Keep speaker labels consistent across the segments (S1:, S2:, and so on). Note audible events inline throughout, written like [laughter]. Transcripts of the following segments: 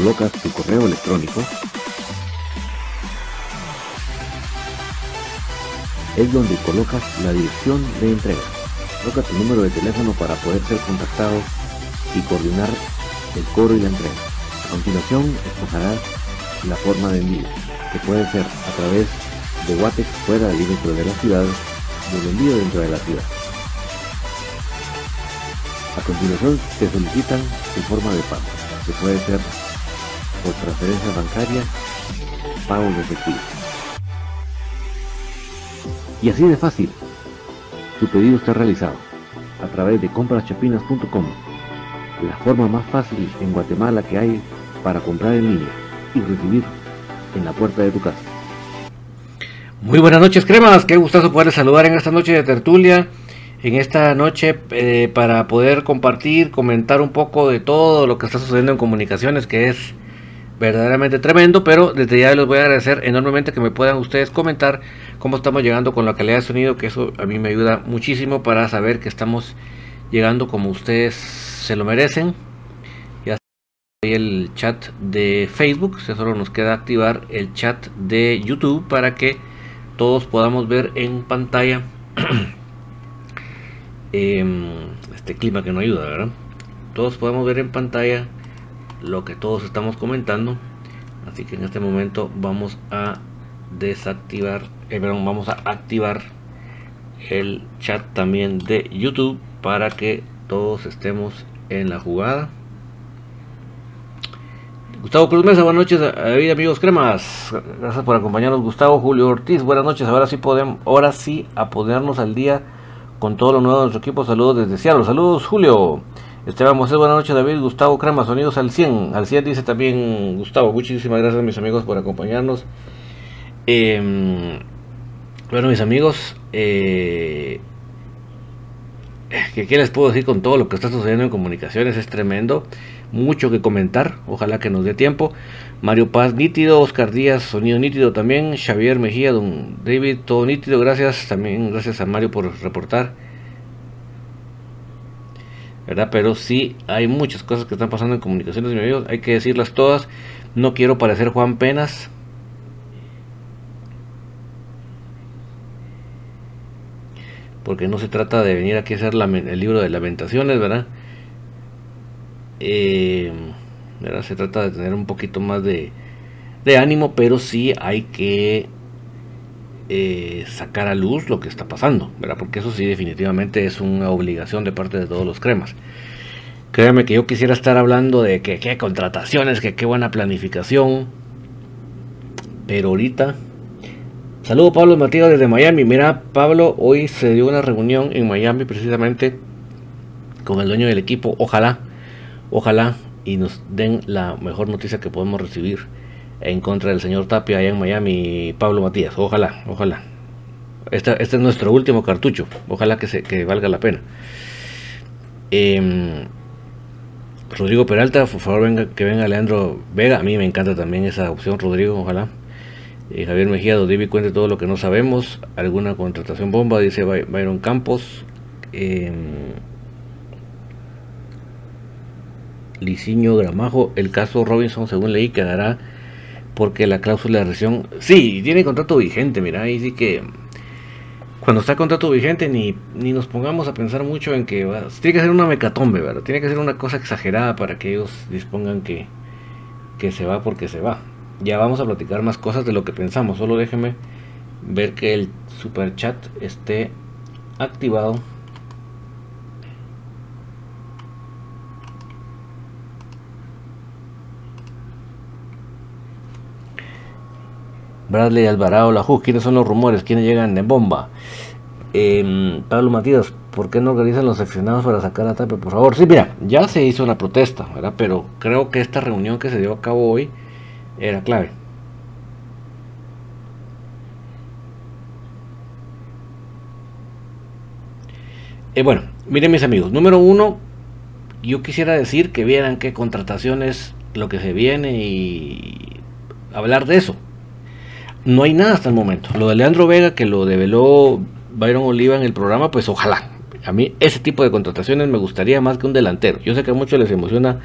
S1: colocas tu correo electrónico, es donde colocas la dirección de entrega. Coloca tu número de teléfono para poder ser contactado y coordinar el cobro y la entrega. A continuación, escogerás la forma de envío, que puede ser a través de Watex fuera y dentro de la ciudad, o de envío dentro de la ciudad. A continuación, te solicitan tu forma de pago, que puede ser por transferencia bancaria, pago de efectivo. Y así de fácil, tu pedido está realizado a través de compraschapinas.com, la forma más fácil en Guatemala que hay para comprar en línea y recibir en la puerta de tu casa.
S2: Muy buenas noches, cremas. Qué gustazo poder saludar en esta noche de tertulia. En esta noche eh, para poder compartir, comentar un poco de todo lo que está sucediendo en comunicaciones, que es verdaderamente tremendo, pero desde ya les voy a agradecer enormemente que me puedan ustedes comentar cómo estamos llegando con la calidad de sonido, que eso a mí me ayuda muchísimo para saber que estamos llegando como ustedes se lo merecen. Ya está el chat de Facebook, solo nos queda activar el chat de YouTube para que todos podamos ver en pantalla [clears throat] em, este clima que no ayuda, ¿verdad? Todos podemos ver en pantalla lo que todos estamos comentando así que en este momento vamos a desactivar eh, vamos a activar el chat también de youtube para que todos estemos en la jugada Gustavo Cruz Mesa, buenas noches, David, amigos cremas. Gracias por acompañarnos, Gustavo Julio Ortiz. Buenas noches, ahora sí podemos, ahora sí a ponernos al día con todo lo nuevo de nuestro equipo. Saludos desde Seattle. Saludos, Julio. Esteban Moses, buenas noches David, Gustavo Crema, sonidos al 100, al 100 dice también Gustavo, muchísimas gracias mis amigos por acompañarnos. Em, bueno mis amigos, eh, ¿qué, les puedo decir con todo lo que está sucediendo en comunicaciones? Es tremendo, mucho que comentar, ojalá que nos dé tiempo. Mario Paz, nítido, Oscar Díaz, sonido nítido también, Xavier Mejía, don David, todo nítido, gracias también, gracias a Mario por reportar. Pero sí hay muchas cosas que están pasando en comunicaciones, mis amigos, hay que decirlas todas. No quiero parecer Juan Penas. Porque no se trata de venir aquí a hacer el libro de lamentaciones, ¿verdad? Eh, ¿verdad? Se trata de tener un poquito más de, de ánimo, pero sí hay que eh, sacar a luz lo que está pasando, ¿verdad? Porque eso sí definitivamente es una obligación de parte de todos los cremas. Créame que yo quisiera estar hablando de que qué contrataciones, que qué buena planificación. Pero ahorita... Saludo Pablo Matías desde Miami. Mira, Pablo, hoy se dio una reunión en Miami precisamente con el dueño del equipo. Ojalá, ojalá y nos den la mejor noticia que podemos recibir en contra del señor Tapia allá en Miami, Pablo Matías. Ojalá, ojalá. Este, este es nuestro último cartucho. Ojalá que, se, que valga la pena. Em, Rodrigo Peralta, por favor venga, que venga Leandro Vega. A mí me encanta también esa opción, Rodrigo, ojalá. Eh, Javier Mejía, David cuente todo lo que no sabemos. Alguna contratación bomba, dice Byron Campos. Eh, Liciño Gramajo, el caso Robinson, según leí, quedará porque la cláusula de rescisión, sí, tiene contrato vigente, mira, ahí sí que cuando está contrato vigente ni, ni nos pongamos a pensar mucho en que tiene que ser una mecatombe, ¿verdad? Tiene que ser una cosa exagerada para que ellos dispongan que, que se va porque se va. Ya vamos a platicar más cosas de lo que pensamos. Solo déjeme ver que el super chat esté activado. Bradley Alvarado, la JUS, ¿quiénes son los rumores? ¿Quiénes llegan de bomba? Eh, Pablo Matías, ¿por qué no organizan los aficionados para sacar a Tapia? Por favor, sí, mira, ya se hizo una protesta, ¿verdad? Pero creo que esta reunión que se dio a cabo hoy era clave. Eh, bueno, miren mis amigos, número uno, yo quisiera decir que vieran qué contrataciones lo que se viene y hablar de eso. No hay nada hasta el momento. Lo de Leandro Vega, que lo develó Byron Oliva en el programa, pues ojalá. A mí ese tipo de contrataciones me gustaría más que un delantero. Yo sé que a muchos les emociona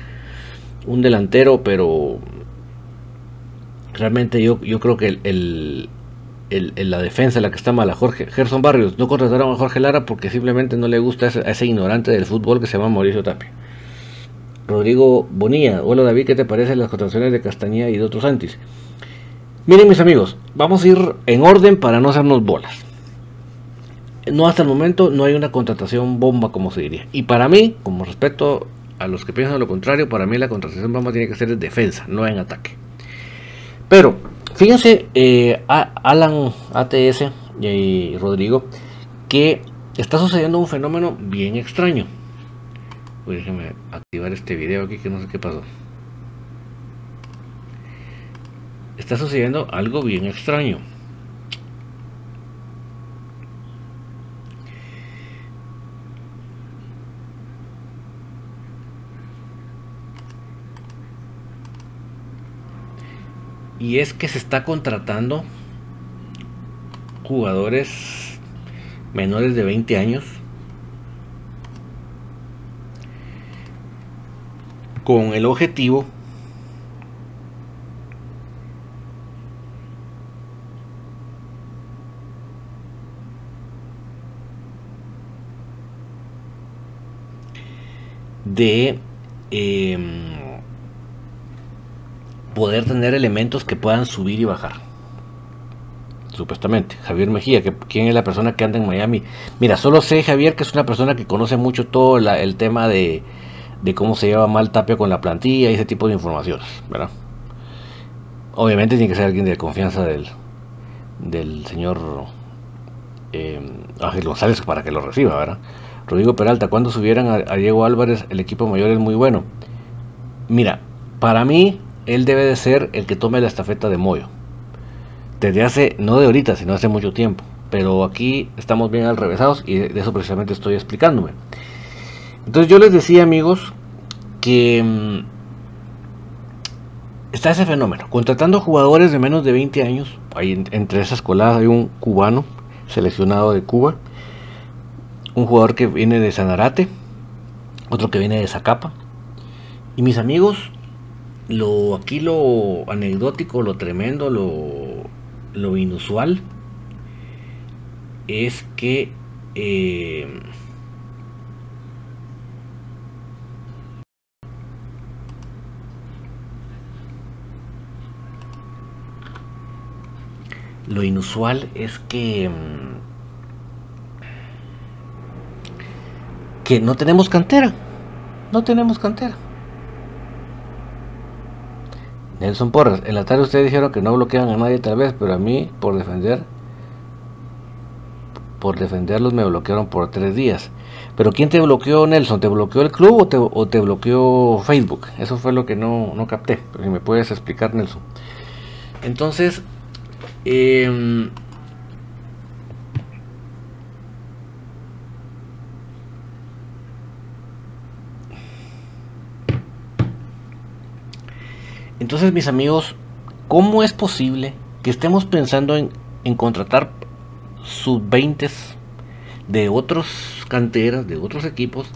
S2: un delantero, pero realmente yo, yo creo que el, la defensa, la que está mala, Jorge Gerson Barrios, no contrataron a Jorge Lara porque simplemente no le gusta a ese ignorante del fútbol que se llama Mauricio Tapia. Rodrigo Bonilla, hola David, ¿qué te parecen las contrataciones de Castañeda y de otros antis? Miren mis amigos, vamos a ir en orden para no hacernos bolas. No hasta el momento no hay una contratación bomba como se diría. Y para mí, como respeto a los que piensan lo contrario, para mí la contratación bomba tiene que ser en defensa, no en ataque. Pero Fíjense, eh, Alan ATS y Rodrigo, que está sucediendo un fenómeno bien extraño. Uy, déjenme activar este video aquí que no sé qué pasó. Está sucediendo algo bien extraño. Y es que se está contratando jugadores menores de 20 años con el objetivo de eh, poder tener elementos que puedan subir y bajar. Supuestamente. Javier Mejía, que, ¿quién es la persona que anda en Miami? Mira, solo sé, Javier, que es una persona que conoce mucho todo el tema de, cómo se lleva mal Tapia con la plantilla y ese tipo de informaciones, ¿verdad? Obviamente tiene que ser alguien de confianza del, del señor eh, Ángel González para que lo reciba, ¿verdad? Rodrigo Peralta, cuando subieran a, Diego Álvarez, el equipo mayor es muy bueno. Mira, para mí él debe de ser el que tome la estafeta de Moyo. Desde hace, no de ahorita, sino hace mucho tiempo. Pero aquí estamos bien al revésados y de eso precisamente estoy explicándome. Entonces yo les decía amigos que mm, está ese fenómeno. Contratando jugadores de menos de 20 años, hay, entre esas coladas hay un cubano seleccionado de Cuba, un jugador que viene de Sanarate, otro que viene de Zacapa. Y mis amigos lo aquí lo anecdótico, lo tremendo, lo, lo inusual es que eh, lo inusual es que que no tenemos cantera no tenemos cantera Nelson Porras, en la tarde ustedes dijeron que no bloquean a nadie tal vez, pero a mí por defender por defenderlos me bloquearon por tres días. Pero ¿quién te bloqueó, Nelson? ¿Te bloqueó el club o te, bloqueó Facebook? Eso fue lo que no, no capté. Pero si me puedes explicar, Nelson. Entonces, eh, Entonces, mis amigos, ¿cómo es posible que estemos pensando en, contratar sub-20 de otros canteras, de otros equipos,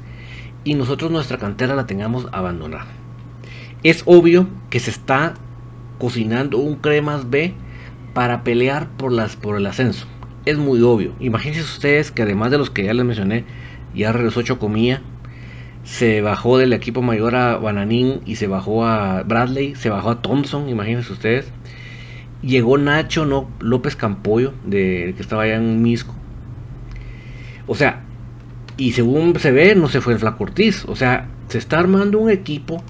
S2: y nosotros nuestra cantera la tengamos abandonada? Es obvio que se está cocinando un cremas B para pelear por, las, por el ascenso. Es muy obvio. Imagínense ustedes que además de los que ya les mencioné, ya regresó Chocomía, se bajó del equipo mayor a Bananín y se bajó a Bradley, se bajó a Thompson, imagínense ustedes. Llegó Nacho no, López Campollo, de, que estaba allá en Misco. O sea, y según se ve, no se fue el Flaco. O sea, se está armando un equipo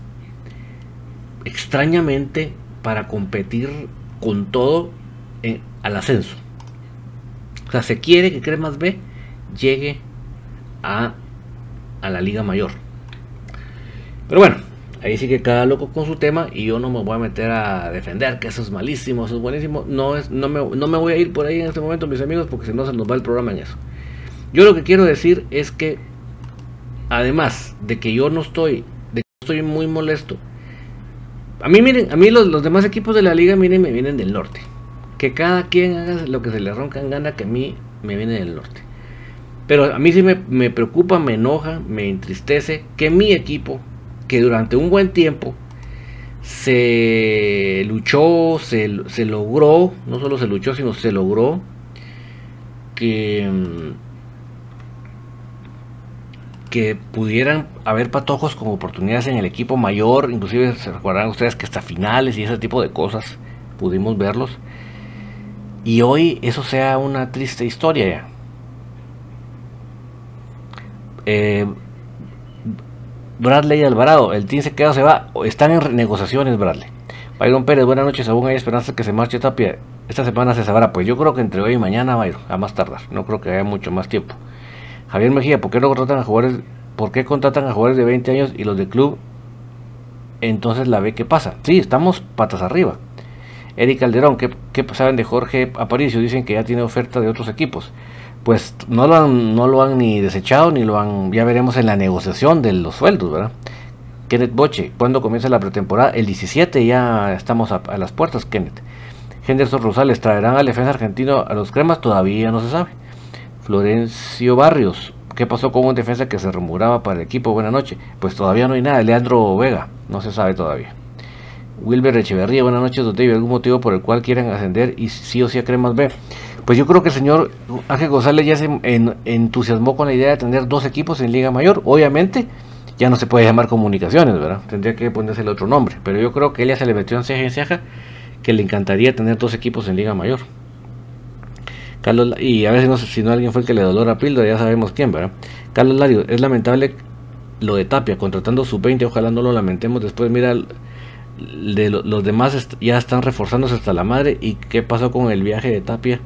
S2: extrañamente para competir con todo al ascenso. O sea, se quiere que Cremas B llegue a, a la Liga Mayor. Pero bueno, ahí sí que cada loco con su tema y yo no me voy a meter a defender que eso es malísimo, eso es buenísimo. No, es, no, me, no me voy a ir por ahí en este momento, mis amigos, porque si no se nos va el programa en eso. Yo lo que quiero decir es que, además de que yo no estoy, de que estoy muy molesto, a mí miren, a mí los, los demás equipos de la liga, miren, me vienen del norte. Que cada quien haga lo que se le ronca en gana, que a mí me viene del norte. Pero a mí sí me, preocupa, me enoja, me entristece que mi equipo, que durante un buen tiempo se luchó, se, se logró, no solo se luchó, sino se logró que que pudieran haber patojos con oportunidades en el equipo mayor, inclusive se recordarán ustedes que hasta finales y ese tipo de cosas pudimos verlos. Y hoy eso sea una triste historia ya. Eh, Bradley Alvarado, el team se queda se va, están en negociaciones Bradley. Byron Pérez, buenas noches, aún hay esperanza que se marche Tapia. Esta semana se sabrá, pues yo creo que entre hoy y mañana Byron, a más tardar, no creo que haya mucho más tiempo. Javier Mejía, ¿por qué no contratan a jugadores? ¿Por qué contratan a jugadores de 20 años y los de club? Entonces la ve qué pasa. Sí, estamos patas arriba. Eric Calderón, ¿qué, saben de Jorge Aparicio? Dicen que ya tiene oferta de otros equipos. Pues no lo han, no lo han ni desechado, ni lo han, ya veremos en la negociación de los sueldos, ¿verdad? Kenneth Boche, ¿cuándo comienza la pretemporada? El 17 ya estamos a, las puertas, Kenneth. Henderson Rosales, ¿traerán al defensa argentino a los cremas? Todavía no se sabe. Florencio Barrios. ¿Qué pasó con un defensa que se rumoraba para el equipo? Buenas noches. Pues todavía no hay nada. Leandro Vega. No se sabe todavía. Wilber Echeverría. Buenas noches, don. ¿Algún motivo por el cual quieran ascender y sí o sí a Cremas B? Pues yo creo que el señor Ángel González ya se entusiasmó con la idea de tener dos equipos en Liga Mayor. Obviamente ya no se puede llamar comunicaciones, ¿verdad? Tendría que ponerse el otro nombre. Pero yo creo que él ya se le metió en ceja en ceja que le encantaría tener dos equipos en Liga Mayor. Carlos, y a veces no, si no alguien fue el que le dolor a píldora, ya sabemos quién, ¿verdad? Carlos Lario, es lamentable lo de Tapia, contratando su 20, ojalá no lo lamentemos. Después, mira, de los demás ya están reforzándose hasta la madre. ¿Y qué pasó con el viaje de Tapia?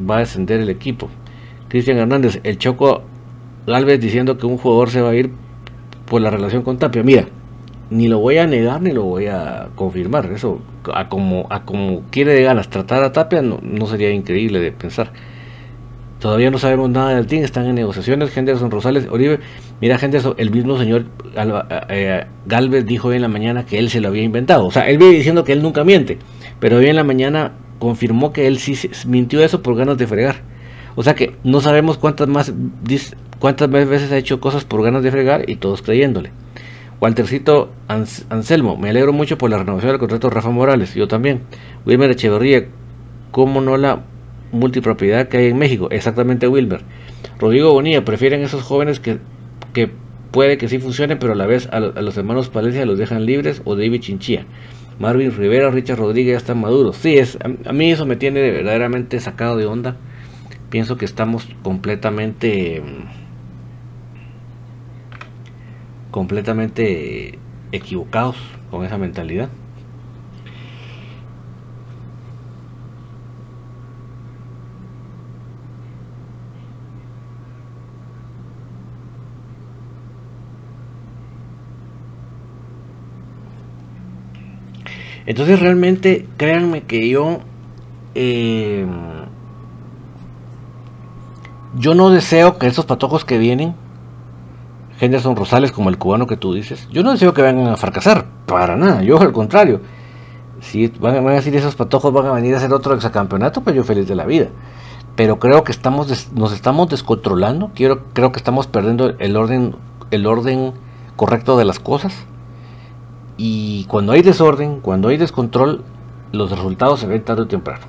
S2: Va a descender el equipo. Cristian Hernández, el Choco Galvez diciendo que un jugador se va a ir por la relación con Tapia. Mira, ni lo voy a negar ni lo voy a confirmar. Eso, a como, a como quiere de ganas tratar a Tapia, no, sería increíble de pensar. Todavía no sabemos nada del team, están en negociaciones. Henderson Rosales, Oribe, mira, Henderson, el mismo señor eh, Galvez dijo hoy en la mañana que él se lo había inventado. O sea, él viene diciendo que él nunca miente, pero hoy en la mañana confirmó que él sí mintió eso por ganas de fregar. O sea que no sabemos cuántas más cuántas veces ha hecho cosas por ganas de fregar y todos creyéndole. Waltercito Anselmo, me alegro mucho por la renovación del contrato de Rafa Morales, yo también. Wilmer Echeverría, ¿cómo no la multipropiedad que hay en México? Exactamente Wilmer. Rodrigo Bonilla, prefieren esos jóvenes que, que puede que sí funcionen, pero a la vez a, los hermanos Palencia los dejan libres o David Chinchilla. Marvin Rivera, Richard Rodríguez ya están maduros. Sí, es, a, a, mí eso me tiene verdaderamente sacado de onda. Pienso que estamos completamente completamente equivocados con esa mentalidad. Entonces realmente créanme que yo eh, yo no deseo que esos patojos que vienen Henderson Rosales como el cubano que tú dices, yo no deseo que vengan a fracasar, para nada, yo al contrario. Si van, a decir esos patojos van a venir a hacer otro exacampeonato, pues yo feliz de la vida. Pero creo que estamos nos estamos descontrolando, quiero, creo que estamos perdiendo el orden, el orden correcto de las cosas. Y cuando hay desorden, cuando hay descontrol, los resultados se ven tarde o temprano.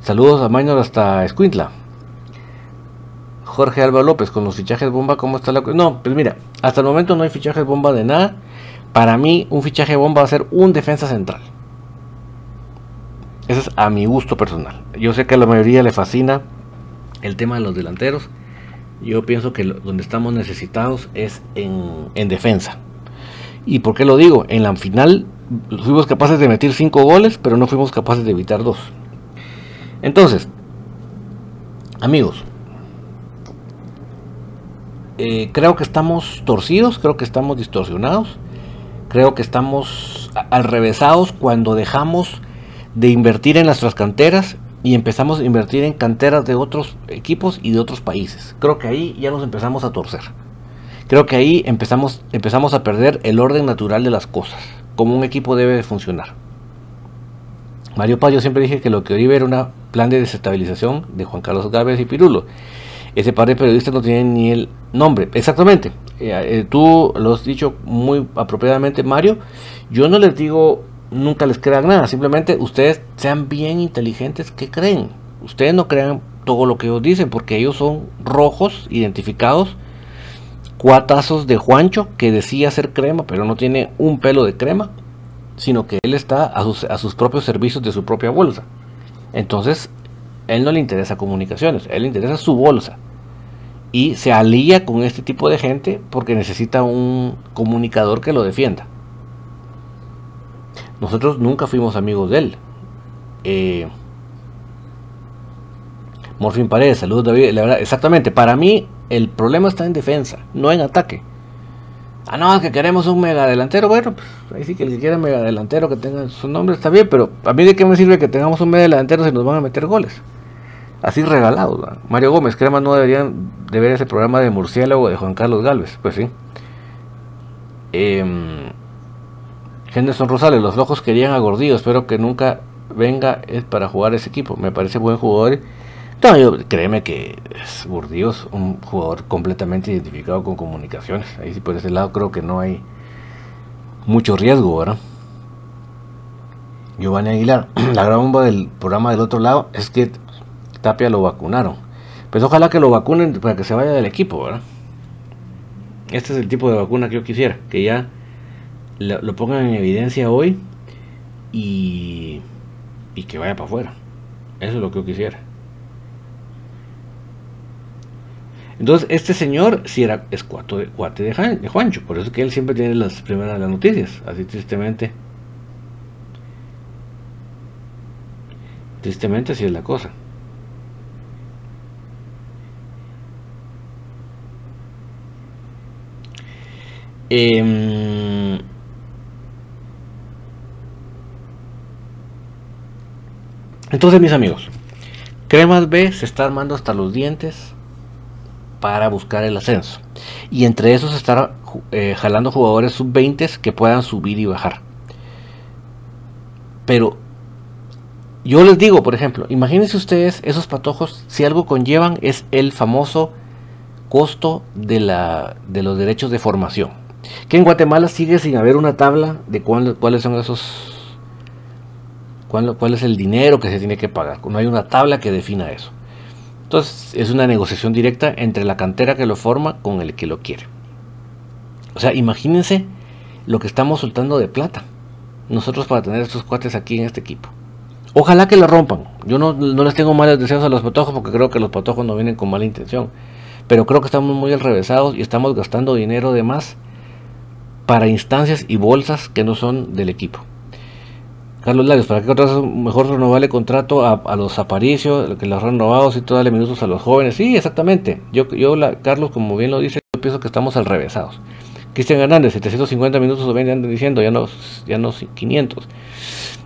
S2: Saludos a Minor hasta Escuintla. Jorge Alba López, con los fichajes bomba, ¿cómo está la cosa? No, pues mira, hasta el momento no hay fichajes bomba de nada. Para mí, un fichaje bomba va a ser un defensa central. Eso es a mi gusto personal. Yo sé que a la mayoría le fascina el tema de los delanteros. Yo pienso que donde estamos necesitados es en defensa. ¿Y por qué lo digo? En la final fuimos capaces de meter 5 goles, pero no fuimos capaces de evitar 2. Entonces, amigos, eh, creo que estamos torcidos, creo que estamos distorsionados, creo que estamos al cuando dejamos de invertir en nuestras canteras y empezamos a invertir en canteras de otros equipos y de otros países. Creo que ahí ya nos empezamos a torcer. Creo que ahí empezamos, empezamos a perder el orden natural de las cosas, como un equipo debe de funcionar. Mario Paz, yo siempre dije que lo que hoy era un plan de desestabilización de Juan Carlos Gávez y Pirulo. Ese par de periodistas no tienen ni el nombre. Exactamente. Eh, eh, tú lo has dicho muy apropiadamente, Mario. Yo no les digo nunca les crean nada. Simplemente ustedes sean bien inteligentes que creen. Ustedes no crean todo lo que ellos dicen porque ellos son rojos, identificados, cuatazos de Juancho que decía ser crema, pero no tiene un pelo de crema, sino que él está a sus, propios servicios de su propia bolsa. Entonces, él no le interesa comunicaciones, él le interesa su bolsa y se alía con este tipo de gente porque necesita un comunicador que lo defienda. Nosotros nunca fuimos amigos de él. Eh, Morfin Paredes, saludos David. La verdad, exactamente, para mí el problema está en defensa, no en ataque. Ah, no, que queremos un mega delantero. Bueno, pues ahí sí que el que quiera mega delantero que tenga su nombre está bien, pero a mí de qué me sirve que tengamos un mega delantero si nos van a meter goles así regalados. Mario Gómez, crema no deberían de ver ese programa de murciélago de Juan Carlos Galvez, pues sí. Eh, Henderson Rosales, los locos querían a Gordillo, espero que nunca venga para jugar ese equipo, me parece buen jugador. No, créeme que es Gordillo es un jugador completamente identificado con comunicaciones, ahí sí por ese lado creo que no hay mucho riesgo, ¿verdad? Giovanni Aguilar, [clears throat] la gran bomba del programa del otro lado es que Tapia lo vacunaron. Pues ojalá que lo vacunen para que se vaya del equipo, ¿verdad? Este es el tipo de vacuna que yo quisiera, que ya lo, pongan en evidencia hoy y, y que vaya para afuera. Eso es lo que yo quisiera. Entonces, este señor si era es cuate, de, de, Juancho, por eso que él siempre tiene las primeras las noticias, así tristemente. Tristemente así es la cosa. Em, entonces, mis amigos, Cremas B se está armando hasta los dientes para buscar el ascenso. Y entre esos estar eh, jalando jugadores sub-20 que puedan subir y bajar. Pero yo les digo, por ejemplo, imagínense ustedes esos patojos, si algo conllevan es el famoso costo de, la, de los derechos de formación que en Guatemala sigue sin haber una tabla de cuáles son esos, cuál, cuál es el dinero que se tiene que pagar. No hay una tabla que defina eso. Entonces es una negociación directa entre la cantera que lo forma con el que lo quiere. O sea, imagínense lo que estamos soltando de plata nosotros para tener estos cuates aquí en este equipo. Ojalá que lo rompan. Yo no, no les tengo malos deseos a los patojos porque creo que los patojos no vienen con mala intención. Pero creo que estamos muy alrevesados y estamos gastando dinero de más para instancias y bolsas que no son del equipo. Carlos Larios, ¿para qué contratas mejor renovarle contrato a, los aparicios, que los renovados y todo darle minutos a los jóvenes? Sí, exactamente. Yo, yo la, Carlos, como bien lo dice, yo pienso que estamos al revésados. Cristian Hernández, 750 minutos o 20 andan diciendo, ya no, ya no 500.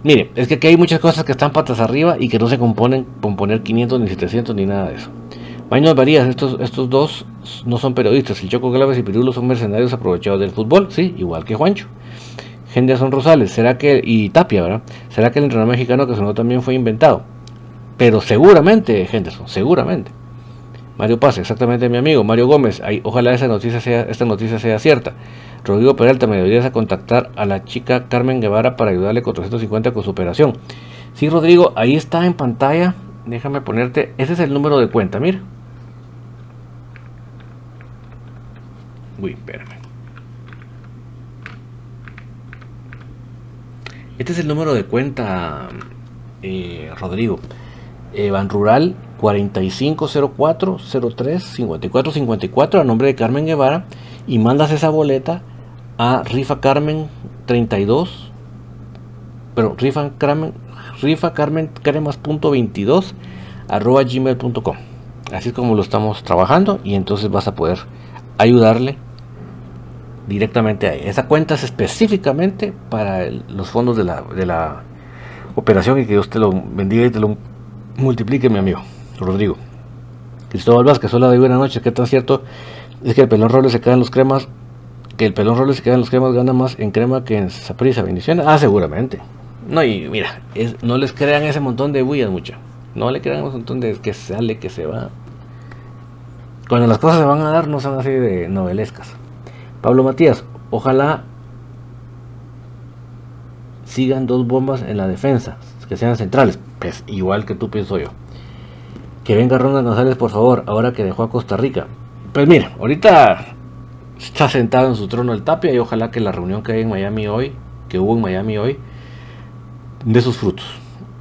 S2: Mire, es que aquí hay muchas cosas que están patas arriba y que no se componen con poner 500 ni 700 ni nada de eso. Maños Varías, estos, estos dos no son periodistas. El Choco Glaves y Pirulo son mercenarios aprovechados del fútbol, sí, igual que Juancho. Henderson Rosales, ¿será que, y Tapia, ¿verdad? ¿Será que el entrenador mexicano que sonó también fue inventado? Pero seguramente, Henderson, seguramente. Mario Paz, exactamente mi amigo. Mario Gómez, ojalá esa noticia sea, esta noticia sea cierta. Rodrigo Peralta, me deberías contactar a la chica Carmen Guevara para ayudarle con 350 con su operación. Sí, Rodrigo, ahí está en pantalla. Déjame ponerte, ese es el número de cuenta, mira. Uy, espérame. Este es el número de cuenta, eh, Rodrigo. Eh, Ban Rural 4504-03-5454 a nombre de Carmen Guevara y mandas esa boleta a Rifa Carmen 32 pero Rifa Carmen Rifa Carmen Cremas.22 arroba gmail.com así es como lo estamos trabajando y entonces vas a poder ayudarle directamente ahí. Esa cuenta es específicamente para los fondos de la, de la operación y que Dios te lo bendiga y te lo multiplique, mi amigo Rodrigo. Cristóbal Vázquez, hola de buena noche, ¿qué tan cierto es que el pelón roble se queda en los cremas? Que el pelón roble se queda en los cremas gana más en crema que en saprisa, bendiciones. Ah, seguramente. No, y mira, no les crean ese montón de bullas, mucho. No le crean ese montón de que sale, que se va. Cuando las cosas se van a dar, no son así de novelescas. Pablo Matías, ojalá sigan dos bombas en la defensa, que sean centrales. Pues igual que tú pienso yo. Que venga Ronald González, por favor, ahora que dejó a Costa Rica. Pues mira, ahorita está sentado en su trono el Tapia y ojalá que la reunión que hay en Miami hoy, que hubo en Miami hoy, de sus frutos.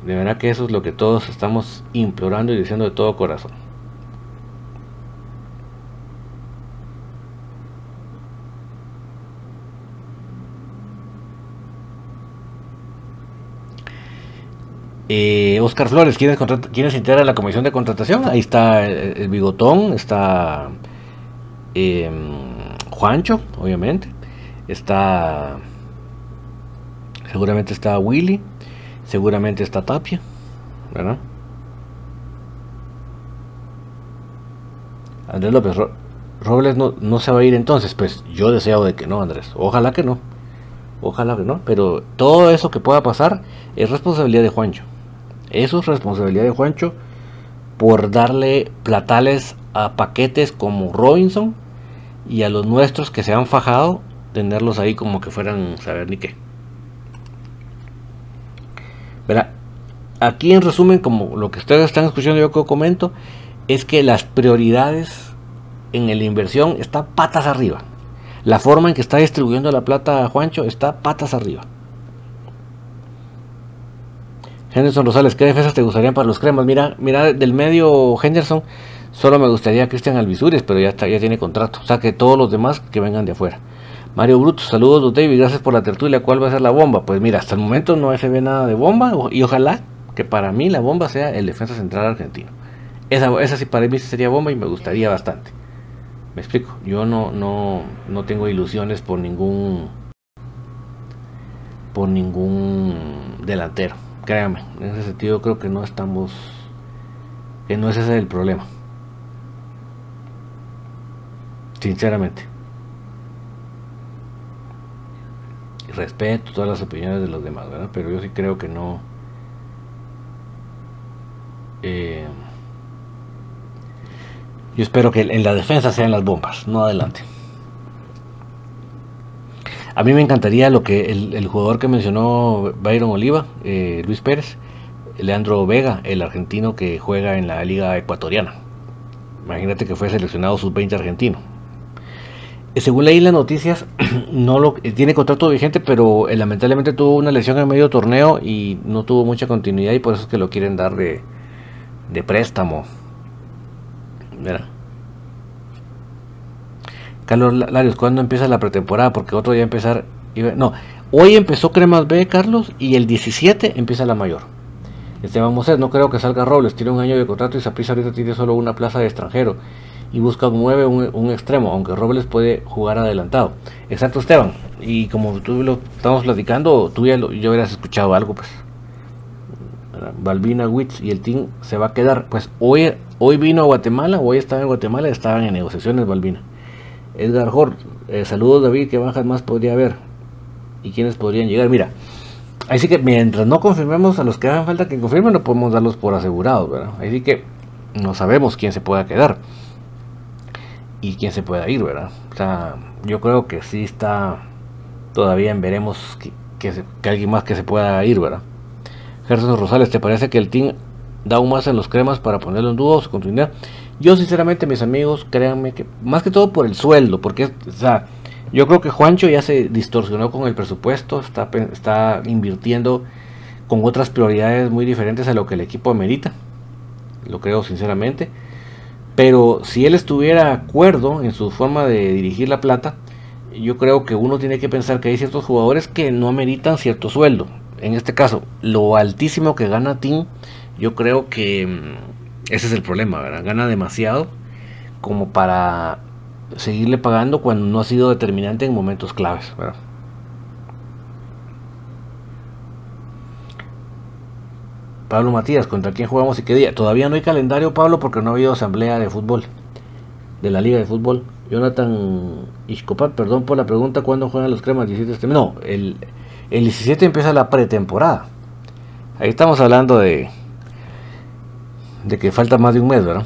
S2: De verdad que eso es lo que todos estamos implorando y diciendo de todo corazón. Eh, Oscar Flores, ¿quiénes, ¿quiénes integran la comisión de contratación? Ahí está el, Bigotón, está em, Juancho, obviamente, está seguramente está Willy, seguramente está Tapia, ¿verdad? Andrés López Robles no, no se va a ir entonces, pues yo deseo de que no, Andrés, ojalá que no, ojalá que no, pero todo eso que pueda pasar es responsabilidad de Juancho. Eso es responsabilidad de Juancho por darle platales a paquetes como Robinson y a los nuestros que se han fajado, tenerlos ahí como que fueran saber ni qué. Verá, aquí en resumen, como lo que ustedes están escuchando, yo que comento, es que las prioridades en la inversión está patas arriba. La forma en que está distribuyendo la plata Juancho está patas arriba. Henderson Rosales, ¿qué defensas te gustarían para los cremas? Mira, mira, del medio Henderson, solo me gustaría Cristian Alvisures, pero ya está, ya tiene contrato. O sea que todos los demás que vengan de afuera. Mario Bruto, saludos David, gracias por la tertulia. ¿Cuál va a ser la bomba? Pues mira, hasta el momento no se ve nada de bomba y ojalá que para mí la bomba sea el defensa central argentino. Esa, esa sí para mí sería bomba y me gustaría bastante. Me explico, yo no, no, no tengo ilusiones por ningún por ningún delantero créame, en ese sentido creo que no estamos, que no es ese el problema. Sinceramente. Respeto todas las opiniones de los demás, ¿verdad? Pero yo sí creo que no. Eh, yo espero que en la defensa sean las bombas, no adelante. A mí me encantaría lo que el, jugador que mencionó Byron Oliva, eh, Luis Pérez, Leandro Vega, el argentino que juega en la liga ecuatoriana. Imagínate que fue seleccionado sub-20 argentino. Eh, según leí las noticias, [clears throat] no lo, eh, tiene contrato vigente, pero lamentablemente tuvo una lesión en medio torneo y no tuvo mucha continuidad y por eso es que lo quieren dar de, de préstamo. Mira. Carlos Larios, ¿cuándo empieza la pretemporada? Porque otro día empezar. No, hoy empezó Cremas B, Carlos, y el 17 empieza la mayor. Esteban Moses, no creo que salga Robles, tiene un año de contrato y Saprissa ahorita tiene solo una plaza de extranjero y busca un 9, un, extremo, aunque Robles puede jugar adelantado. Exacto, Esteban. Y como tú lo estamos platicando, tú ya, ya hubieras escuchado algo, pues. Balbina, Witz y el team se va a quedar. Pues hoy, hoy vino a Guatemala, hoy estaba en Guatemala, estaban en negociaciones Balbina. Edgar Hort, eh, saludos David, ¿qué bajas más podría haber? ¿Y quiénes podrían llegar? Mira, así que mientras no confirmemos a los que hagan falta que confirmen, no podemos darlos por asegurados, ¿verdad? Así que no sabemos quién se pueda quedar y quién se pueda ir, ¿verdad? O sea, yo creo que sí está todavía en veremos que, alguien más que se pueda ir, ¿verdad? Gerson Rosales, ¿te parece que el team da un más en los cremas para ponerlo en o su continuidad? Yo sinceramente, mis amigos, créanme que más que todo por el sueldo, porque o sea, yo creo que Juancho ya se distorsionó con el presupuesto, está, está invirtiendo con otras prioridades muy diferentes a lo que el equipo amerita, lo creo sinceramente. Pero si él estuviera acuerdo en su forma de dirigir la plata, yo creo que uno tiene que pensar que hay ciertos jugadores que no ameritan cierto sueldo. En este caso, lo altísimo que gana Tim, yo creo que mm, ese es el problema, ¿verdad? Gana demasiado como para seguirle pagando cuando no ha sido determinante en momentos claves, ¿verdad? Pablo Matías, ¿contra quién jugamos y qué día? Todavía no hay calendario, Pablo, porque no ha habido asamblea de fútbol, de la Liga de Fútbol. Jonathan Iscopat, perdón por la pregunta, ¿cuándo juegan los cremas? 17 No, el, el 17 empieza la pretemporada. Ahí estamos hablando de de que falta más de un mes, ¿verdad?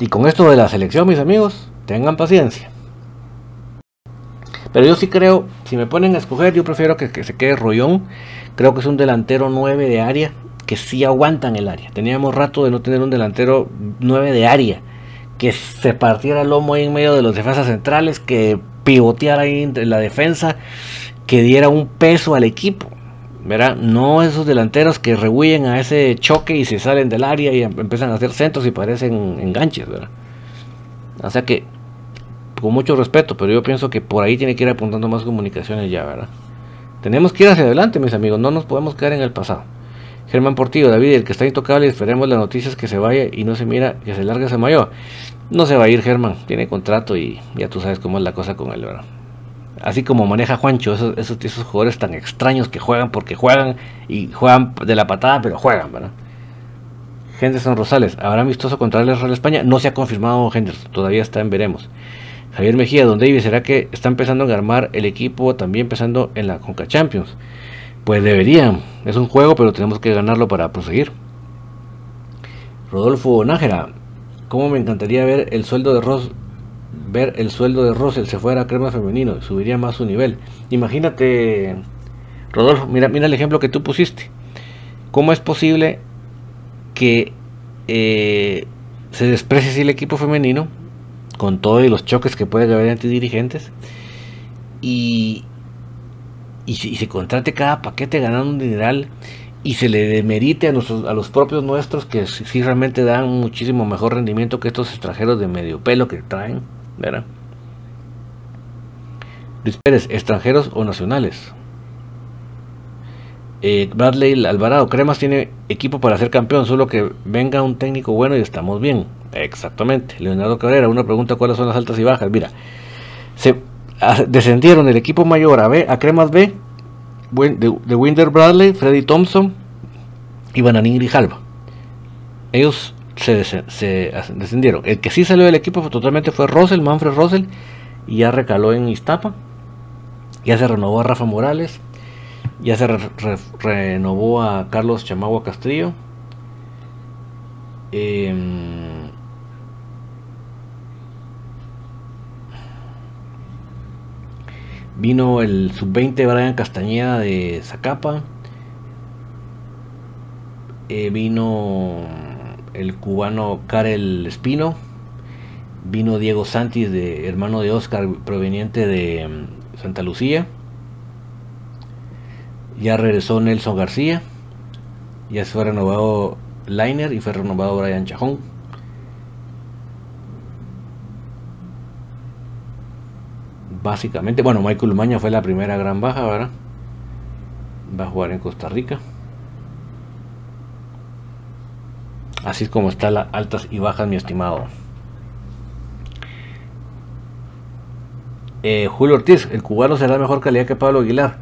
S2: Y con esto de la selección, mis amigos, tengan paciencia. Pero yo sí creo, si me ponen a escoger, yo prefiero que, se quede Rollón. Creo que es un delantero 9 de área, que sí aguantan el área. Teníamos rato de no tener un delantero 9 de área, que se partiera el lomo ahí en medio de los defensas centrales, que pivoteara ahí entre la defensa, que diera un peso al equipo. ¿Verdad? No esos delanteros que rehuyen a ese choque y se salen del área y em-, empiezan a hacer centros y parecen enganches, ¿verdad? O sea que, con mucho respeto, pero yo pienso que por ahí tiene que ir apuntando más comunicaciones ya, ¿verdad? Tenemos que ir hacia adelante, mis amigos, no nos podemos quedar en el pasado. Germán Portillo, David, el que está intocable, esperemos las noticias que se vaya y no se mira que se largue ese mayor. No se va a ir, Germán, tiene contrato y ya tú sabes cómo es la cosa con él, ¿verdad? Así como maneja Juancho, esos, esos, jugadores tan extraños que juegan porque juegan y juegan de la patada, pero juegan, ¿verdad? Henderson Rosales, ¿habrá amistoso contra el Real España? No se ha confirmado Henderson, todavía está en veremos. Javier Mejía, Don David, ¿será que está empezando a armar el equipo también empezando en la Conca Champions? Pues deberían, es un juego, pero tenemos que ganarlo para proseguir. Rodolfo Nájera, ¿cómo me encantaría ver el sueldo de Ross ver el sueldo de Russell se fuera a crema femenino, subiría más su nivel. Imagínate, Rodolfo, mira, mira el ejemplo que tú pusiste. ¿Cómo es posible que eh, se desprecie el equipo femenino con todos los choques que puede haber entre dirigentes y, y, se contrate cada paquete ganando un dineral y se le demerite a, a los propios nuestros que sí realmente dan muchísimo mejor rendimiento que estos extranjeros de medio pelo que traen? ¿Verdad? Luis Pérez, extranjeros o nacionales. Eh, Bradley Alvarado, Cremas tiene equipo para ser campeón, solo que venga un técnico bueno y estamos bien. Exactamente. Leonardo Cabrera, una pregunta: ¿cuáles son las altas y bajas? Mira, se descendieron el equipo mayor a B, a Cremas B, de, Winder Bradley, Freddy Thompson y Bananín Grijalva. Ellos se, descendieron. El que sí salió del equipo totalmente fue Russell, Manfred Russell, y ya recaló en Iztapa. Ya se renovó a Rafa Morales. Ya se renovó a Carlos Chamagua Castillo. Em, vino el sub-20 Brian Castañeda de Zacapa. Eh, vino el cubano Karel Espino, vino Diego Santis, de, hermano de Oscar, proveniente de mm, Santa Lucía, ya regresó Nelson García, ya fue renovado Liner y fue renovado Brian Chajón. Básicamente, bueno, Michael Maña fue la primera gran baja, ¿verdad? Va a jugar en Costa Rica. Así es como están las altas y bajas, mi estimado. Eh, Julio Ortiz, el cubano será mejor calidad que Pablo Aguilar.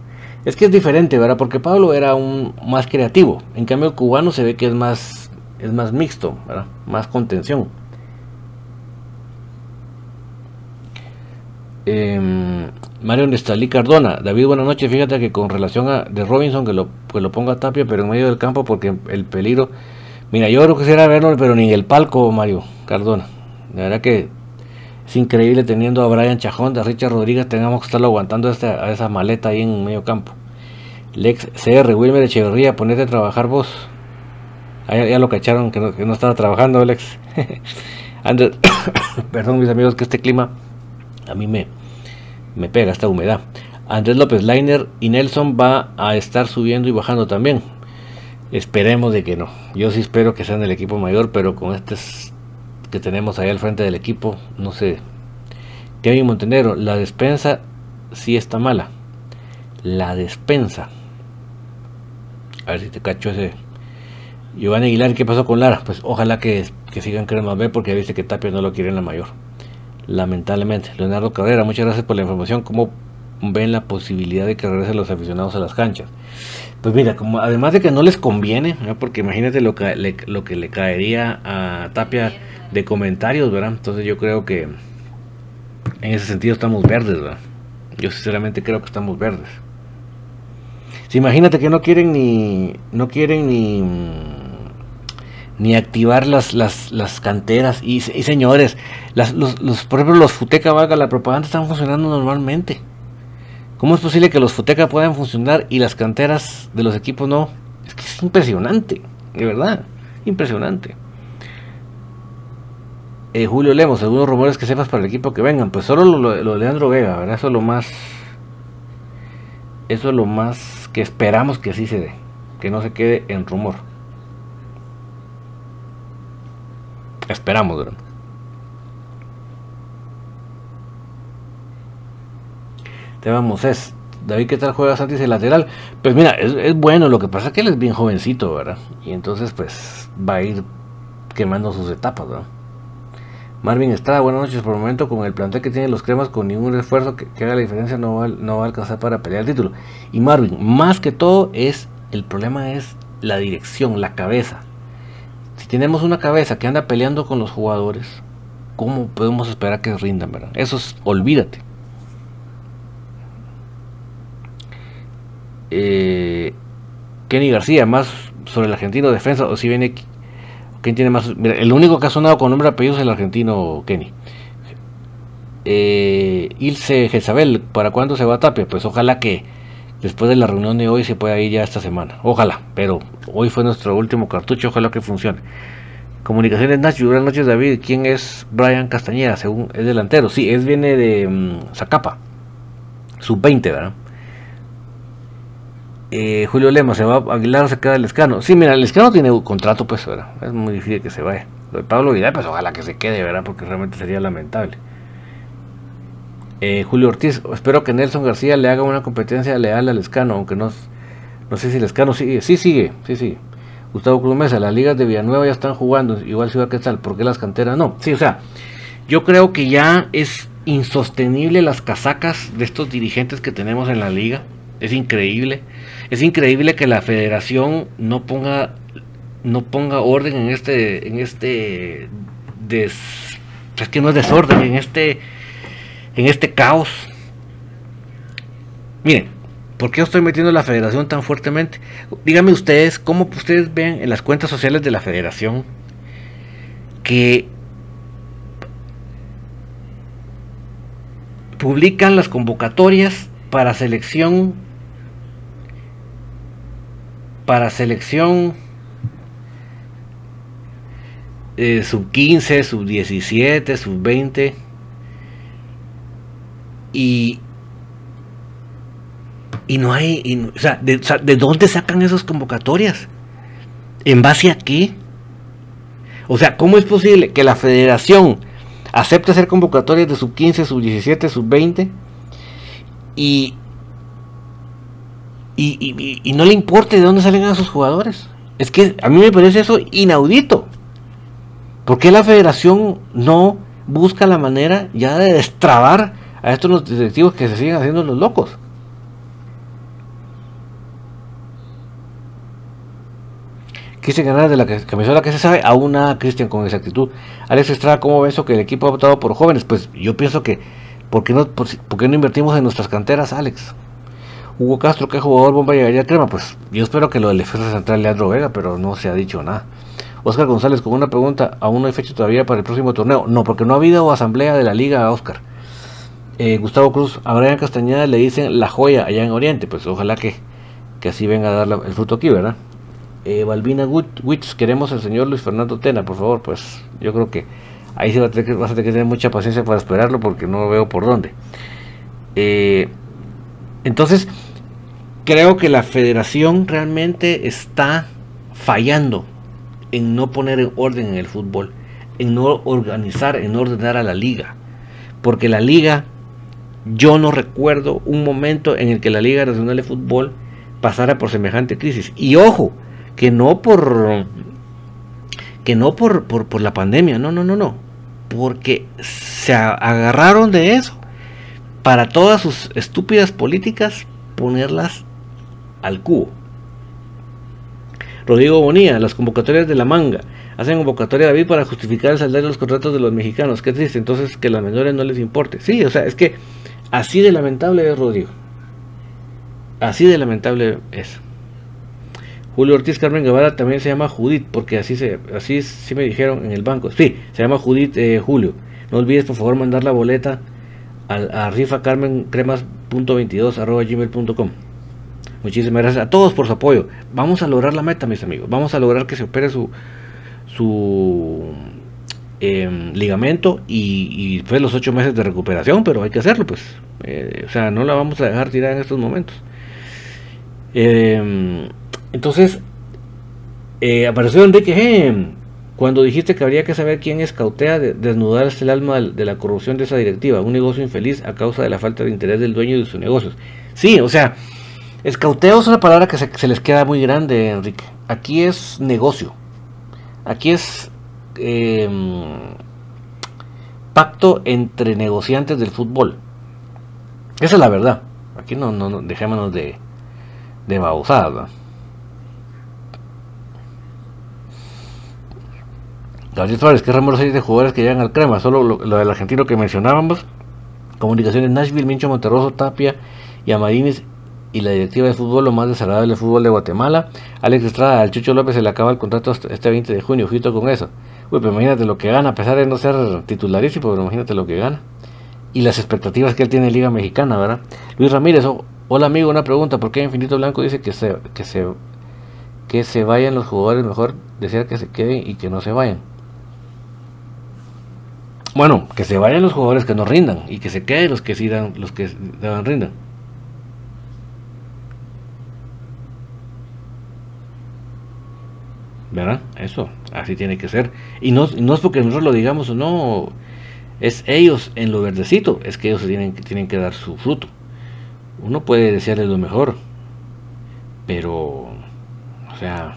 S2: Es que es diferente, ¿verdad? Porque Pablo era un más creativo. En cambio, el cubano se ve que es más, es más mixto, ¿verdad? Más contención. Eh, Mario Nestalí Cardona, David, buenas noches. Fíjate que con relación a de Robinson, que lo, que lo ponga a tapia, pero en medio del campo, porque el peligro Mira, yo creo que quisiera verlo, pero ni el palco, Mario Cardona. De verdad que es increíble teniendo a Brian Chajón, a Richard Rodríguez, tengamos que estarlo aguantando a esa maleta ahí en medio campo. Lex CR, Wilmer Echeverría, ponete a trabajar vos. ya, lo cacharon que no, que no estaba trabajando, Lex. [laughs] Andrés, [coughs] perdón mis amigos que este clima a mí me, me pega esta humedad. Andrés López Liner y Nelson va a estar subiendo y bajando también. Esperemos de que no. Yo sí espero que sean el equipo mayor, pero con estos que tenemos ahí al frente del equipo, no sé. Kevin Montenegro, la despensa sí está mala. La despensa. A ver si te cacho ese. Giovanni Aguilar, ¿qué pasó con Lara? Pues ojalá que, que sigan queriendo ver porque viste que Tapia no lo quiere en la mayor. Lamentablemente. Leonardo Carrera, muchas gracias por la información. ¿Cómo ven la posibilidad de que regresen los aficionados a las canchas? Pues mira, como además de que no les conviene, porque imagínate lo que, le, lo que le caería a Tapia de comentarios, ¿verdad? Entonces yo creo que en ese sentido estamos verdes. Yo sinceramente creo que estamos verdes. Si imagínate que no quieren ni no quieren ni ni activar las, las, las canteras y, señores, los, los, por ejemplo los Futeca Vaga, la propaganda están funcionando normalmente. ¿Cómo es posible que los Futeca puedan funcionar y las canteras de los equipos no? Es que es impresionante, de verdad, impresionante. Eh, Julio Lemos, algunos rumores que sepas para el equipo que vengan, pues solo lo, de Leandro Vega, ¿verdad? Eso es lo más, eso es lo más que esperamos que así se dé, que no se quede en rumor. Esperamos, ¿verdad? Vamos es David, ¿qué tal juega Santis el lateral? Pues mira, es, bueno, lo que pasa es que él es bien jovencito, ¿verdad? Y entonces pues va a ir quemando sus etapas, ¿verdad? Marvin Estrada, buenas noches. Por el momento, con el plantel que tienen los cremas, con ningún esfuerzo que, haga la diferencia, no va, no va a alcanzar para pelear el título. Y Marvin, más que todo, es el problema es la dirección, la cabeza. Si tenemos una cabeza que anda peleando con los jugadores, ¿cómo podemos esperar que rindan, verdad? Eso es, olvídate. Eh, Kenny García, más sobre el argentino defensa, o si viene. ¿Quién tiene más? el único que ha sonado con nombre y apellido es el argentino Kenny. Eh, Ilse Jezabel, ¿para cuándo se va a Tapia? Pues ojalá que después de la reunión de hoy se pueda ir ya esta semana. Ojalá, pero hoy fue nuestro último cartucho, ojalá que funcione. Comunicaciones Nacho, buenas noches David. ¿Quién es Brian Castañeda? Según es delantero. Sí, es viene de um, Zacapa. Sub 20, ¿verdad? Eh, Julio Lema se va, Aguilar se queda el escano. Sí, mira, el escano tiene un contrato, pues, ¿verdad? Es muy difícil que se vaya. Lo de Pablo Vidal, pues ojalá que se quede, ¿verdad? Porque realmente sería lamentable. Eh, Julio Ortiz, espero que Nelson García le haga una competencia leal al escano, aunque no, no sé si el escano sigue. Sí, sigue, sí, sí. Gustavo Cruz las ligas de Villanueva ya están jugando, igual Ciudad Quetzal, ¿por qué las canteras no? Sí, o sea, yo creo que ya es insostenible las casacas de estos dirigentes que tenemos en la liga. Es increíble. Es increíble que la federación no ponga no ponga orden en este en este des, es que no es desorden en este en este caos. Miren, ¿por qué estoy metiendo la federación tan fuertemente? Díganme ustedes cómo ustedes ven en las cuentas sociales de la federación que publican las convocatorias para selección para selección eh, sub 15, sub 17, sub 20 y y no hay, o, sea, de, de, dónde sacan esas convocatorias? ¿En base a qué? O sea, ¿cómo es posible que la federación acepte hacer convocatorias de sub 15, sub 17, sub 20 y y, no le importa de dónde salen a sus jugadores. Es que a mí me parece eso inaudito. ¿Por qué la federación no busca la manera ya de destrabar a estos los directivos que se siguen haciendo los locos? Quise ganar de la camisola que se sabe a una Cristian con exactitud. Alex Estrada, ¿cómo ves eso que el equipo ha optado por jóvenes? Pues yo pienso que, ¿por qué no, por, ¿por qué no invertimos en nuestras canteras, Alex? Hugo Castro, ¿qué jugador bomba llegaría a crema? Pues yo espero que lo del defensa central Leandro Vega, pero no se ha dicho nada. Oscar González con una pregunta, ¿aún no hay fecha todavía para el próximo torneo? No, porque no ha habido asamblea de la liga, Oscar. Eh, Gustavo Cruz, a Brian Castañeda le dicen la joya allá en Oriente, pues ojalá que, que así venga a dar el fruto aquí, ¿verdad? Eh, Balbina Witz, queremos al señor Luis Fernando Tena, por favor, pues yo creo que ahí sí vas a, tener que, vas a tener que tener mucha paciencia para esperarlo porque no veo por dónde. Eh, entonces, creo que la federación realmente está fallando en no poner orden en el fútbol, en no organizar, en ordenar a la liga. Porque la liga, yo no recuerdo un momento en el que la Liga Nacional de Fútbol pasara por semejante crisis. Y ojo, que no por que no por, por, por la pandemia, no, no, no, no. Porque se agarraron de eso para todas sus estúpidas políticas ponerlas al cubo. Rodrigo Bonilla, las convocatorias de la manga. Hacen convocatoria a David para justificar el salario de los contratos de los mexicanos. Qué triste, entonces que las menores no les importe. Sí, o sea, es que así de lamentable es Rodrigo. Así de lamentable es. Julio Ortiz Carmen Guevara también se llama Judith, porque así se, así sí me dijeron en el banco. Sí, se llama Judith eh, Julio. No olvides por favor mandar la boleta a, a rifacarmencremas.22 arroba gmail.com. Muchísimas gracias a todos por su apoyo. Vamos a lograr la meta, mis amigos. Vamos a lograr que se opere su, su em, ligamento y, después los ocho meses de recuperación, pero hay que hacerlo, pues. Eh, o sea, no la vamos a dejar tirar en estos momentos. Eh, entonces, eh, apareció Enrique cuando dijiste que habría que saber quién escautea de, desnudar el alma de, la corrupción de esa directiva, un negocio infeliz a causa de la falta de interés del dueño de sus negocios. Sí, o sea, escauteo es una palabra que se, les queda muy grande, Enrique. Aquí es negocio. Aquí es em, pacto entre negociantes del fútbol. Esa es la verdad. Aquí no, no, dejémonos de, de babosadas. Gabriel Flores, ¿qué ramos de jugadores que llegan al crema? Solo lo, del argentino que mencionábamos. Comunicaciones Nashville, Mincho Monterroso, Tapia y Amarines y la directiva de fútbol, lo más desagradable del fútbol de Guatemala. Alex Estrada, al Chucho López se le acaba el contrato este 20 de junio, ojito con eso. Uy, pero imagínate lo que gana, a pesar de no ser titularísimo, pero imagínate lo que gana. Y las expectativas que él tiene en Liga Mexicana, ¿verdad? Luis Ramírez, oh, hola amigo, una pregunta, ¿por qué Infinito Blanco dice que se, que se, que se vayan los jugadores? Mejor decir que se queden y que no se vayan. Bueno, que se vayan los jugadores que no rindan y que se queden los que sí dan, los que dan rindan. ¿Verdad? Eso, así tiene que ser. Y no, no es porque nosotros lo digamos o no, es ellos en lo verdecito, es que ellos tienen, tienen que dar su fruto. Uno puede desearles lo mejor, pero, o sea,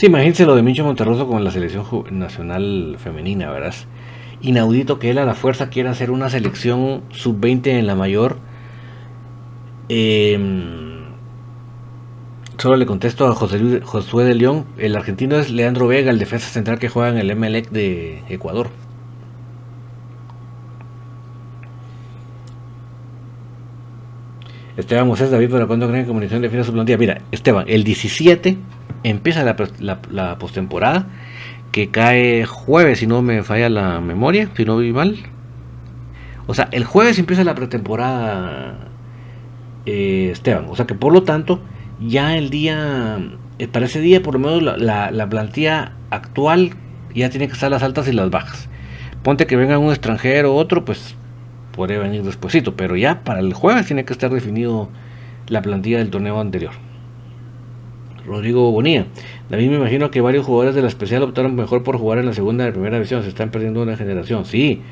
S2: Sí, imagínense lo de Mincho Monterroso con la selección nacional femenina, ¿verdad? Inaudito que él a la fuerza quiera hacer una selección sub-20 en la mayor. Em, solo le contesto a José Luis, Josué de León. El argentino es Leandro Vega, el defensa central que juega en el MLEC de Ecuador. Esteban Moses David, ¿para cuándo creen que Comunicación define su plantilla? Mira, Esteban, el 17 empieza la, postemporada, que cae jueves, si no me falla la memoria, si no vi mal. O sea, el jueves empieza la pretemporada, eh, Esteban. O sea que por lo tanto, ya el día, eh, para ese día, por lo menos la, la, plantilla actual ya tiene que estar las altas y las bajas. Ponte que venga un extranjero o otro, pues puede venir despuesito, pero ya para el jueves tiene que estar definido la plantilla del torneo anterior. Rodrigo Bonilla. David me imagino que varios jugadores de la especial optaron mejor por jugar en la segunda de primera división. Se están perdiendo una generación. Sí.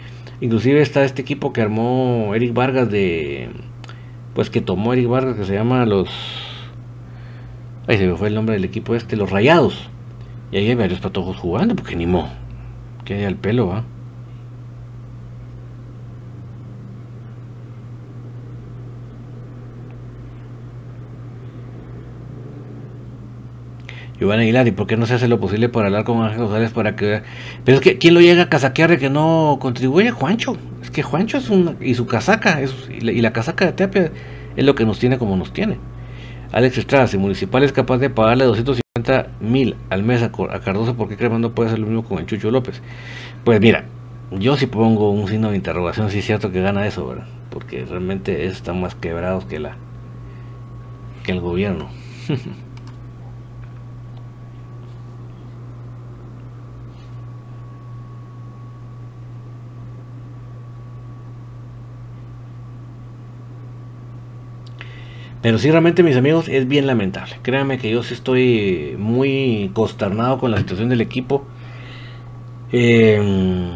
S2: Inclusive está este equipo que armó Eric Vargas de... Pues que tomó Eric Vargas que se llama los... Ahí se me fue el nombre del equipo este. Los Rayados. Y ahí hay varios patojos jugando porque ni mo. Que al pelo, ¿ah? Iván Aguilar, ¿y por qué no se hace lo posible para hablar con Ángel González para que... Pero es que, ¿quién lo llega a casaquear de que no contribuye? Juancho. Es que Juancho es un... Y su casaca, es, y, la, casaca de Tapia es lo que nos tiene como nos tiene. Alex Estrada, si Municipal es capaz de pagarle 250 mil al mes a, Cardoso, ¿por qué Crema no puede hacer lo mismo con el Chucho López? Pues mira, yo si pongo un signo de interrogación, si es cierto que gana eso, ¿verdad? Porque realmente están más quebrados que la que el gobierno. [laughs] Pero sí, realmente, mis amigos, es bien lamentable. Créanme que yo sí estoy muy consternado con la situación del equipo. Em,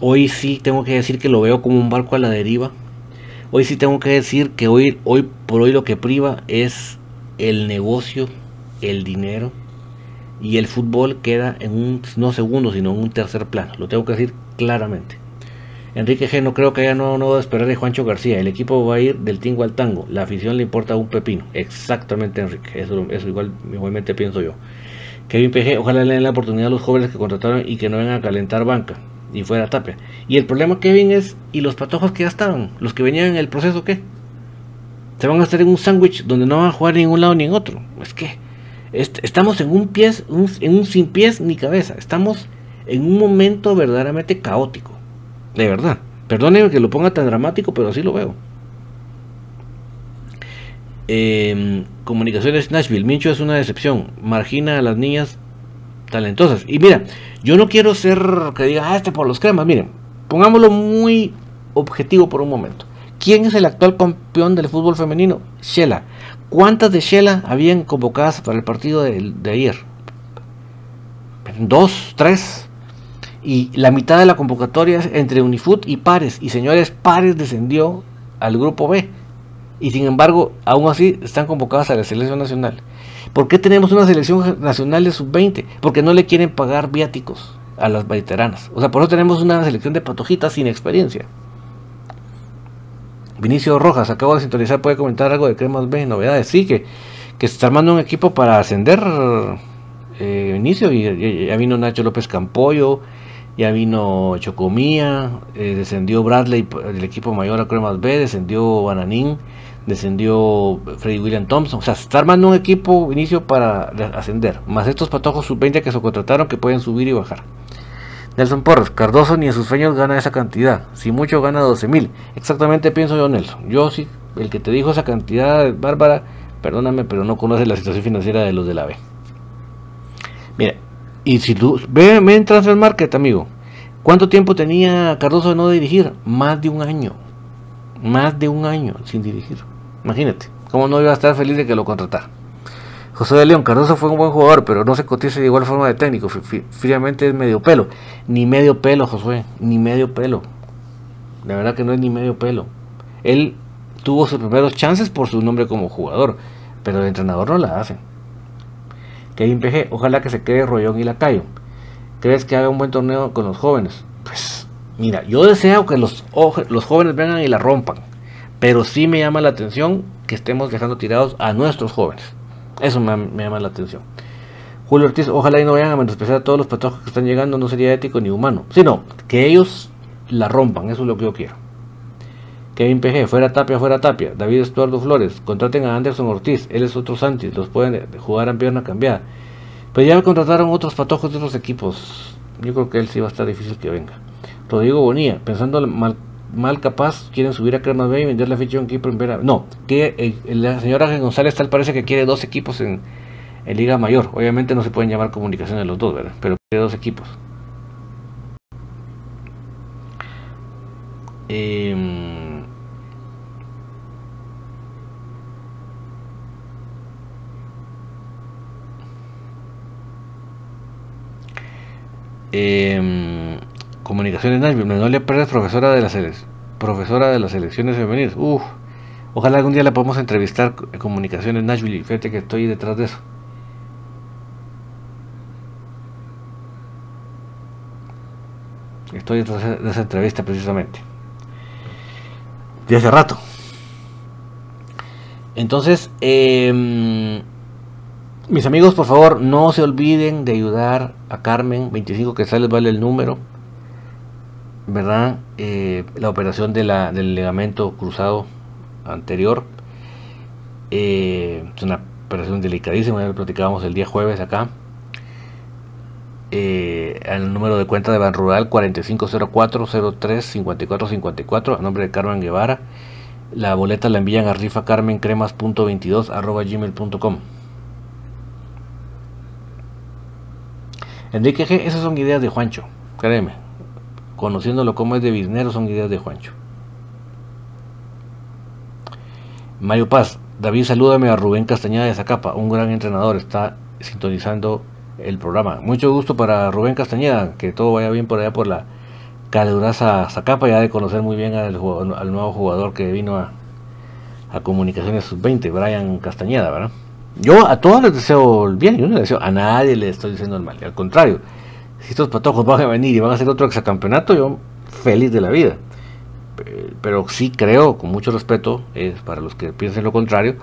S2: hoy sí tengo que decir que lo veo como un barco a la deriva. Hoy sí tengo que decir que hoy, hoy por hoy lo que priva es el negocio, el dinero y el fútbol queda en un no segundo, sino en un tercer plano. Lo tengo que decir claramente. Enrique G no creo que haya no, no va a esperar de Juancho García. El equipo va a ir del tingo al tango. La afición le importa un pepino. Exactamente, Enrique. Eso, igual, igualmente pienso yo. Kevin PG, ojalá le den la oportunidad a los jóvenes que contrataron y que no vengan a calentar banca. Y fuera Tapia. Y el problema, Kevin, es, ¿y los patojos que ya estaban? ¿Los que venían en el proceso qué? Se van a estar en un sándwich donde no van a jugar ni en un lado ni en otro. Es que estamos en un pie, en un sin pies ni cabeza. Estamos en un momento verdaderamente caótico. De verdad. Perdónenme que lo ponga tan dramático, pero así lo veo. Em, comunicaciones Nashville. Mincho es una decepción. Margina a las niñas talentosas. Y mira, yo no quiero ser que diga, ah, este por los cremas. Miren, pongámoslo muy objetivo por un momento. ¿Quién es el actual campeón del fútbol femenino? Shela. ¿Cuántas de Shela habían convocadas para el partido de, de ayer? Dos, tres y la mitad de la convocatoria es entre Unifoot y Pares. Y señores, Pares descendió al grupo B. Y sin embargo, aún así están convocadas a la selección nacional. ¿Por qué tenemos una selección nacional de sub-20? Porque no le quieren pagar viáticos a las veteranas. O sea, por eso tenemos una selección de patojitas sin experiencia. Vinicio Rojas, acabo de sintonizar, puede comentar algo de Cremas B, novedades. Sí, que, que se está armando un equipo para ascender eh, Vinicio y ya vino Nacho López Campoyo, ya vino Chocomía, eh, descendió Bradley del equipo mayor a Cremas B, descendió Bananín, descendió Freddy William Thompson. O sea, se está armando un equipo inicio para ascender, más estos patojos sub-20 que se contrataron que pueden subir y bajar. Nelson Porras, Cardoso ni en sus sueños gana esa cantidad, si mucho gana 12 mil. Exactamente pienso yo, Nelson. Yo sí, el que te dijo esa cantidad, Bárbara, perdóname, pero no conoce la situación financiera de los de la B. Mira, y si tú ve, ve en Transfer Market, amigo, ¿cuánto tiempo tenía Cardoso de no dirigir? Más de un año. Más de un año sin dirigir. Imagínate, cómo no iba a estar feliz de que lo contratara. José de León, Cardoso fue un buen jugador, pero no se cotiza de igual forma de técnico. Fríamente es medio pelo. Ni medio pelo, Josué, ni medio pelo. La verdad que no es ni medio pelo. Él tuvo sus primeros chances por su nombre como jugador, pero el entrenador no la hace. Kevin PG, ojalá que se quede Rollón y Lacayo. ¿Crees que haga un buen torneo con los jóvenes? Pues mira, yo deseo que los, los jóvenes vengan y la rompan, pero sí me llama la atención que estemos dejando tirados a nuestros jóvenes. Eso me, llama la atención. Julio Ortiz, ojalá y no vayan a menospreciar a todos los patojos que están llegando, no sería ético ni humano, sino que ellos la rompan, eso es lo que yo quiero. Kevin PG, fuera Tapia, fuera Tapia. David Estuardo Flores, contraten a Anderson Ortiz, él es otro Santis, los pueden jugar en pierna cambiada. Pero ya me contrataron otros patojos de otros equipos. Yo creo que él sí va a estar difícil que venga. Rodrigo Bonilla, pensando mal, mal capaz, quieren subir a Cremas B y vender la ficha en equipo en primera. No, que la señora González tal parece que quiere dos equipos en, en Liga Mayor. Obviamente no se pueden llamar comunicaciones los dos, ¿verdad? Pero quiere dos equipos. Eh, Eh, comunicaciones Nashville, Menolia Pérez, profesora de las profesora de las elecciones femeniles. Uf, ojalá algún día la podamos entrevistar en Comunicaciones Nashville. Fíjate que estoy detrás de eso. Estoy detrás de esa entrevista precisamente. De hace rato. Entonces, eh, mis amigos, por favor, no se olviden de ayudar a Carmen. 25 que sale vale el número. ¿Verdad? Eh, la operación del ligamento cruzado anterior. Eh, es una operación delicadísima. Ya lo platicábamos el día jueves acá. Eh, el número de cuenta de Ban Rural 4504 03 54 54 a nombre de Carmen Guevara La boleta la envían a rifacarmencremas.22 arroba gmail.com. Enrique G, esas son ideas de Juancho, créeme. Conociéndolo como es de Bisnero, son ideas de Juancho. Mario Paz, David, salúdame a Rubén Castañeda de Zacapa, un gran entrenador, está sintonizando el programa. Mucho gusto para Rubén Castañeda, que todo vaya bien por allá por la calurosa Zacapa, ya de conocer muy bien al, nuevo jugador que vino a, Comunicaciones Sub-20, Brian Castañeda, ¿verdad? Yo a todos les deseo el bien, yo no les deseo a nadie le estoy diciendo el mal, al contrario, si estos patojos van a venir y van a hacer otro exacampeonato, yo feliz de la vida. Pero sí creo, con mucho respeto, es para los que piensen lo contrario,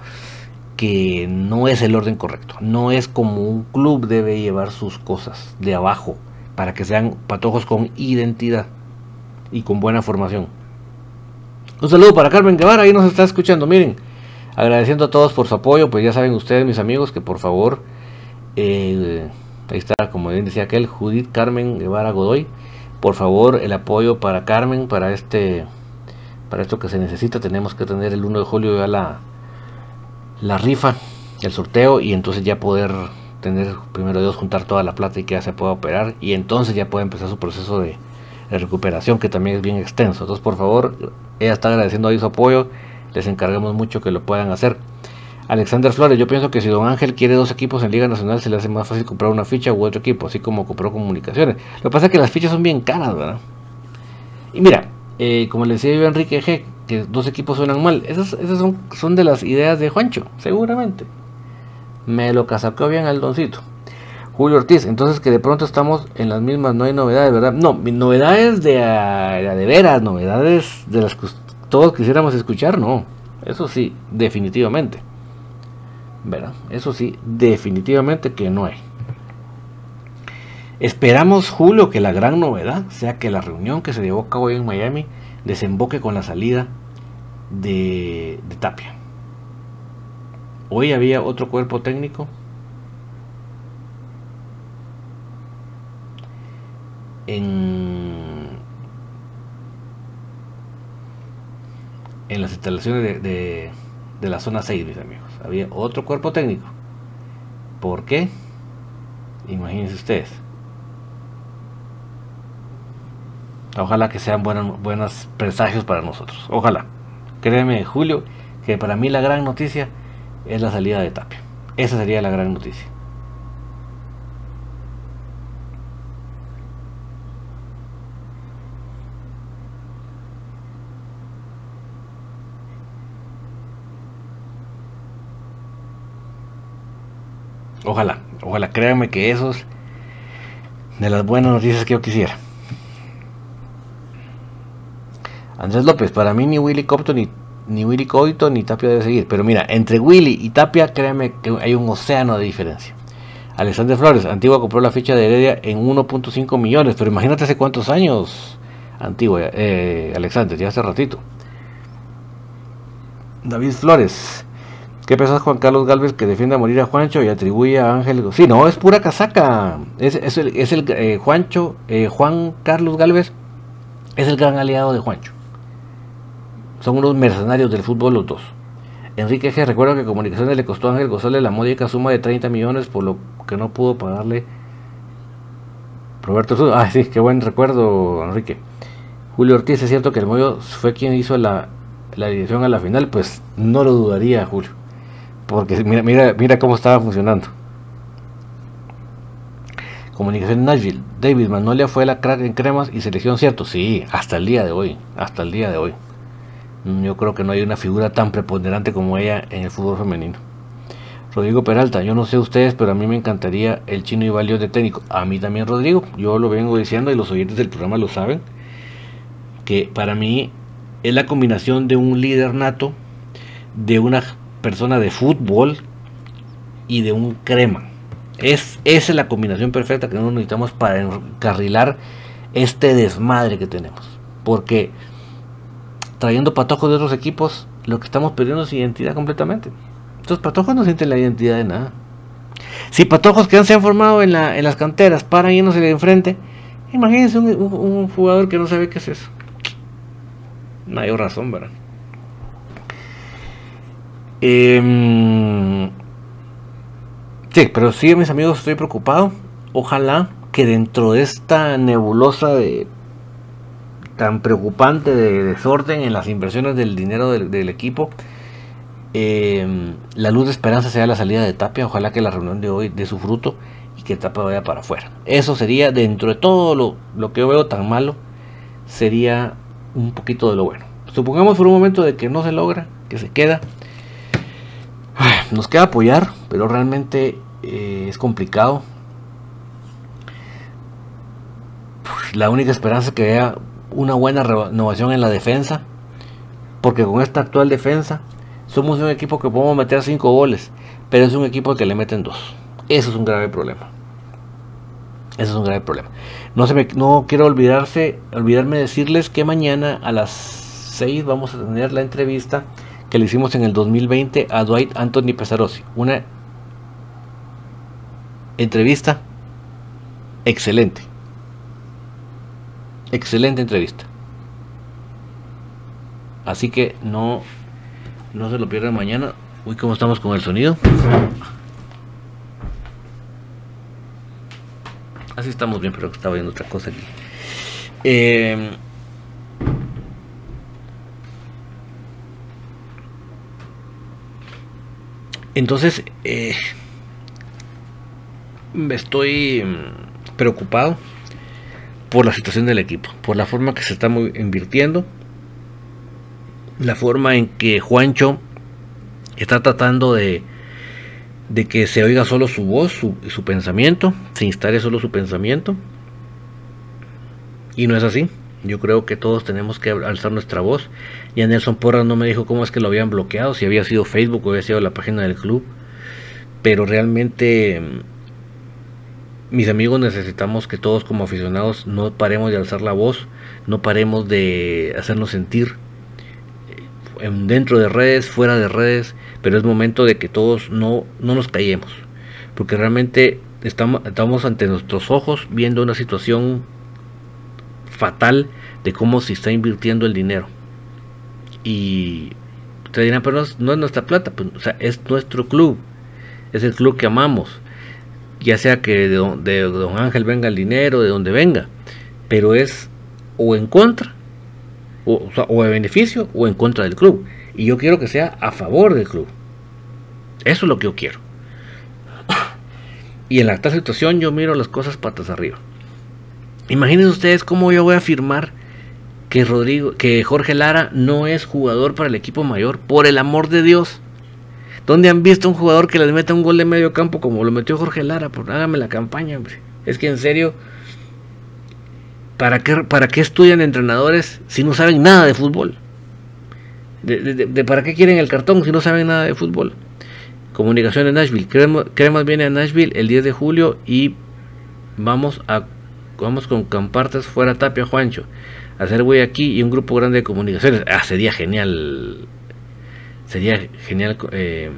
S2: que no es el orden correcto. No es como un club debe llevar sus cosas de abajo para que sean patojos con identidad y con buena formación. Un saludo para Carmen Guevara, ahí nos está escuchando. Miren, agradeciendo a todos por su apoyo, pues ya saben ustedes, mis amigos, que por favor, eh, ahí está, como bien decía aquel, Judith Carmen Guevara Godoy, por favor, el apoyo para Carmen, para este, para esto que se necesita, tenemos que tener el 1 de julio ya la, la rifa, el sorteo, y entonces ya poder tener, primero Dios, juntar toda la plata y que ya se pueda operar, y entonces ya puede empezar su proceso de de recuperación que también es bien extenso. Entonces, por favor, ella está agradeciendo ahí su apoyo. Les encargamos mucho que lo puedan hacer. Alexander Flores, yo pienso que si Don Ángel quiere dos equipos en Liga Nacional, se le hace más fácil comprar una ficha u otro equipo, así como compró comunicaciones. Lo que pasa es que las fichas son bien caras, ¿verdad? Y mira, eh, como le decía yo a Enrique G, que dos equipos suenan mal. Esas, esas son, son de las ideas de Juancho, seguramente. Me lo casacó bien al doncito. Julio Ortiz, entonces que de pronto estamos en las mismas, no hay novedades, ¿verdad? No, novedades de, de veras, novedades de las que todos quisiéramos escuchar, no. Eso sí, definitivamente. ¿Verdad? Eso sí, definitivamente que no hay. Esperamos, Julio, que la gran novedad sea que la reunión que se llevó a cabo hoy en Miami desemboque con la salida de, de Tapia. Hoy había otro cuerpo técnico en, en las instalaciones de, de, la zona 6, mis amigos. Había otro cuerpo técnico. ¿Por qué? Imagínense ustedes. Ojalá que sean buenos, buenos presagios para nosotros. Ojalá. Créeme, Julio, que para mí la gran noticia es la salida de Tapia. Esa sería la gran noticia. Ojalá, ojalá, créanme que esos de las buenas noticias que yo quisiera. Andrés López, para mí ni Willy Copto ni, ni Willy Coito ni Tapia debe seguir. Pero mira, entre Willy y Tapia, créanme que hay un océano de diferencia. Alexander Flores, Antigua compró la ficha de Heredia en 1.5 millones, pero imagínate hace cuántos años, Antigua, eh, Alexander, ya hace ratito. David Flores, ¿Qué pensás Juan Carlos Galvez que defiende a morir a Juancho y atribuye a Ángel? Sí, no, es pura casaca. Es, el, eh, Juancho, eh, Juan Carlos Galvez es el gran aliado de Juancho. Son unos mercenarios del fútbol los dos. Enrique G. recuerda que Comunicaciones le costó a Ángel González la módica suma de 30 millones por lo que no pudo pagarle Roberto Sur. Ah, sí, qué buen recuerdo, Enrique. Julio Ortiz, es cierto que el Moyo fue quien hizo la, la dirección a la final, pues no lo dudaría, Julio. Porque mira, mira, mira cómo estaba funcionando. Comunicación Nashville. David Manolia fue la crack en cremas y selección, ¿cierto? Sí, hasta el día de hoy. Hasta el día de hoy. Yo creo que no hay una figura tan preponderante como ella en el fútbol femenino. Rodrigo Peralta, yo no sé ustedes, pero a mí me encantaría el chino y valioso de técnico. A mí también, Rodrigo. Yo lo vengo diciendo y los oyentes del programa lo saben. Que para mí es la combinación de un líder nato, de una persona de fútbol y de un crema. Es, esa es la combinación perfecta que nosotros necesitamos para encarrilar este desmadre que tenemos. Porque trayendo patojos de otros equipos, lo que estamos perdiendo es identidad completamente. Estos patojos no sienten la identidad de nada. Si patojos que se han formado en, la, en las canteras paran yéndose de enfrente, imagínense un, un, jugador que no sabe qué es eso. No hay razón, ¿verdad? Em, sí, pero sí, mis amigos, estoy preocupado. Ojalá que dentro de esta nebulosa tan preocupante de desorden en las inversiones del dinero del, equipo, em, la luz de esperanza sea la salida de Tapia. Ojalá que la reunión de hoy dé su fruto y que Tapia vaya para afuera. Eso sería, dentro de todo lo, lo que yo veo tan malo, sería un poquito de lo bueno. Supongamos por un momento de que no se logra, que se queda. Nos queda apoyar, pero realmente eh, es complicado. La única esperanza es que haya una buena renovación en la defensa. Porque con esta actual defensa somos un equipo que podemos meter 5 goles. Pero es un equipo que le meten 2. Eso es un grave problema. Eso es un grave problema. No, se me, no quiero olvidarse, olvidarme de decirles que mañana a las 6 vamos a tener la entrevista que le hicimos en el 2020 a Dwight Anthony Pesarosi. Una entrevista excelente. Excelente entrevista. Así que no, no se lo pierdan mañana. Uy, ¿cómo estamos con el sonido? Así estamos bien, pero estaba viendo otra cosa aquí. Eh, entonces, eh, estoy mm, preocupado por la situación del equipo, por la forma que se está invirtiendo, la forma en que Juancho está tratando de de que se oiga solo su voz, su, su pensamiento, se instale solo su pensamiento. Y no es así. Yo creo que todos tenemos que alzar nuestra voz. Ya Nelson Porras no me dijo cómo es que lo habían bloqueado, si había sido Facebook o había sido la página del club. Pero realmente mm, mis amigos necesitamos que todos como aficionados no paremos de alzar la voz, no paremos de hacernos sentir eh, dentro de redes, fuera de redes, pero es momento de que todos no, no nos callemos, porque realmente estamos, estamos ante nuestros ojos viendo una situación fatal de cómo se está invirtiendo el dinero. Y ustedes dirán, pero no, es nuestra plata, pues, es nuestro club, es el club que amamos, ya sea que de, don Ángel venga el dinero, de donde venga, pero es o en contra, o, o, o de beneficio, o en contra del club. Y yo quiero que sea a favor del club. Eso es lo que yo quiero. [coughs] Y en la actual situación yo miro las cosas patas arriba. Imagínense ustedes cómo yo voy a afirmar que Rodrigo, que Jorge Lara no es jugador para el equipo mayor, por el amor de Dios. ¿Dónde han visto un jugador que les meta un gol de medio campo como lo metió Jorge Lara? Pues hágame la campaña, hombre. Es que en serio, ¿para qué, para qué estudian entrenadores si no saben nada de fútbol? de, ¿Para qué quieren el cartón si no saben nada de fútbol? Comunicación de Nashville. Cremas, viene a Nashville el 10 de julio y vamos a vamos con Campartas fuera Tapia Juancho. Hacer güey aquí y un grupo grande de comunicaciones. Ah, sería genial. Sería genial. Eh,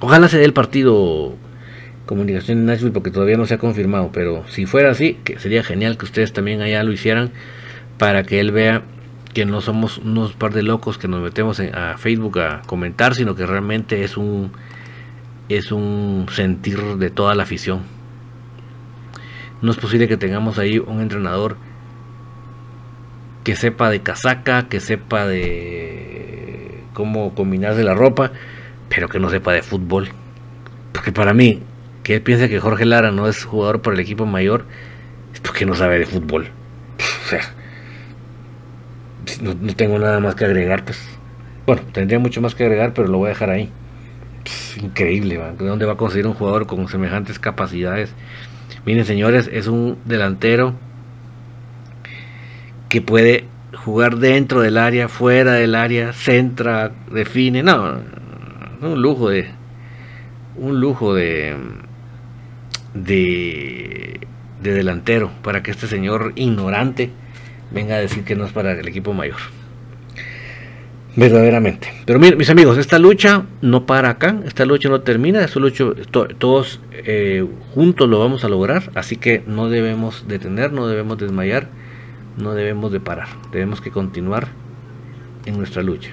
S2: ojalá se dé el partido Comunicación de Nashville porque todavía no se ha confirmado. Pero si fuera así, que sería genial que ustedes también allá lo hicieran para que él vea que no somos unos par de locos que nos metemos a Facebook a comentar, sino que realmente es un es un sentir de toda la afición. No es posible que tengamos ahí un entrenador que sepa de casaca, que sepa de cómo combinarse la ropa, pero que no sepa de fútbol. Porque para mí, que él piensa que Jorge Lara no es jugador por el equipo mayor, es porque no sabe de fútbol. O sea, no, tengo nada más que agregar, pues. Bueno, tendría mucho más que agregar, pero lo voy a dejar ahí. increíble, ¿De dónde va a conseguir un jugador con semejantes capacidades? Miren, señores, es un delantero que puede jugar dentro del área, fuera del área, centra, define. No, un lujo de. Un lujo de. De, de delantero para que este señor ignorante venga a decir que no es para el equipo mayor. Verdaderamente. Pero miren, mis amigos, esta lucha no para acá, esta lucha no termina, esta lucha todos eh, juntos lo vamos a lograr, así que no debemos detener, no debemos desmayar, no debemos de parar, debemos que continuar en nuestra lucha.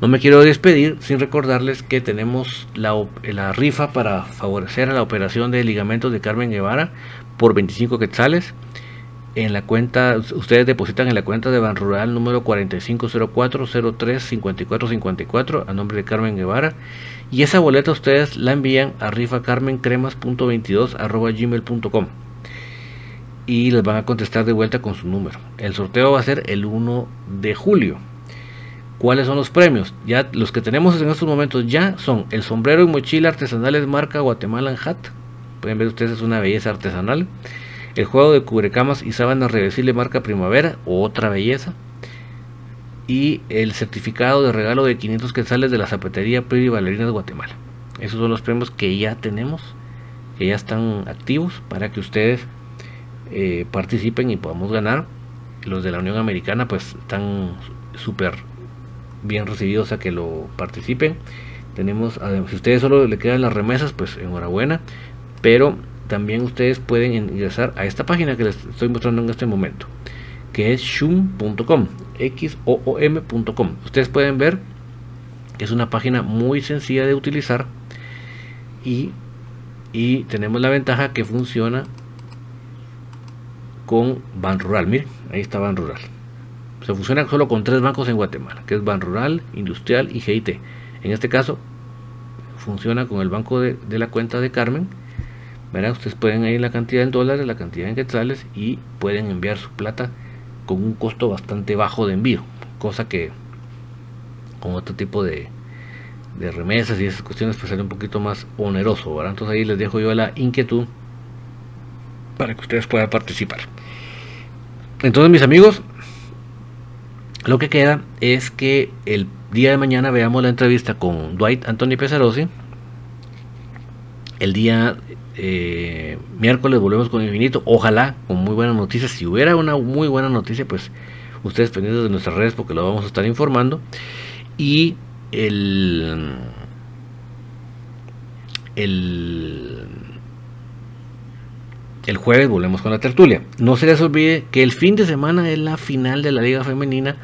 S2: No me quiero despedir sin recordarles que tenemos la, la, rifa para favorecer a la operación de ligamentos de Carmen Guevara por 25 quetzales. En la cuenta, ustedes depositan en la cuenta de Ban Rural número 4504035454 a nombre de Carmen Guevara. Y esa boleta ustedes la envían a rifacarmencremas.22 y les van a contestar de vuelta con su número. El sorteo va a ser el 1 de julio. ¿Cuáles son los premios? Ya los que tenemos en estos momentos ya son el sombrero y mochila artesanales marca Guatemala Hat. Pueden ver ustedes es una belleza artesanal. El juego de cubrecamas y sábanas reversible marca Primavera, otra belleza. Y el certificado de regalo de 500 quetzales de la zapatería Priri Valerinas Guatemala. Esos son los premios que ya tenemos, que ya están activos para que ustedes eh, participen y podamos ganar. Los de la Unión Americana pues están súper bien recibidos a que lo participen. Tenemos, si ustedes solo le quedan las remesas, pues enhorabuena. Pero también ustedes pueden ingresar a esta página que les estoy mostrando en este momento, que es shum.com, x o. Ustedes pueden ver que es una página muy sencilla de utilizar y, y tenemos la ventaja que funciona con Ban Rural. Miren, ahí está Ban Rural. Se funciona solo con tres bancos en Guatemala, que es Ban Rural, Industrial y GIT. En este caso, funciona con el banco de, la cuenta de Carmen. Verá, ustedes pueden ir la cantidad en dólares, la cantidad en quetzales y pueden enviar su plata con un costo bastante bajo de envío, cosa que con otro tipo de, de remesas y esas cuestiones pues sale un poquito más oneroso, ¿verdad? Entonces ahí les dejo yo la inquietud para que ustedes puedan participar. Entonces mis amigos, lo que queda es que el día de mañana veamos la entrevista con Dwight Anthony Pesarosi. El día eh, miércoles volvemos con Infinito. Ojalá con muy buenas noticias. Si hubiera una muy buena noticia, pues ustedes pendientes de nuestras redes porque lo vamos a estar informando. Y el, el el jueves volvemos con la tertulia. No se les olvide que el fin de semana es la final de la Liga Femenina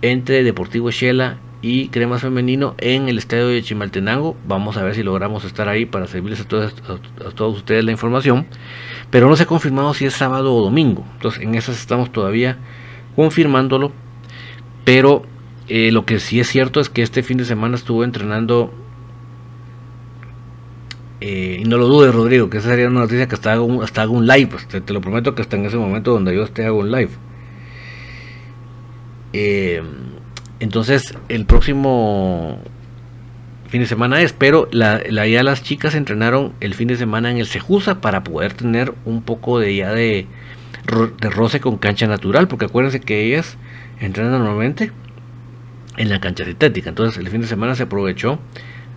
S2: entre Deportivo Shela y Cremas Femenino en el estadio de Chimaltenango. Vamos a ver si logramos estar ahí para servirles a todos, a, todos ustedes la información. Pero no se ha confirmado si es sábado o domingo. Entonces en esas estamos todavía confirmándolo. Pero eh, lo que sí es cierto es que este fin de semana estuvo entrenando. Eh, y no lo dudes, Rodrigo, que esa sería una noticia que hasta hago un, hasta hago un live. Pues, te, te, lo prometo que hasta en ese momento donde yo esté hago un live. Eh, entonces, el próximo fin de semana es, pero la, ya las chicas entrenaron el fin de semana en el Cejusa para poder tener un poco de ya de, roce con cancha natural, porque acuérdense que ellas entrenan normalmente en la cancha sintética. Entonces, el fin de semana se aprovechó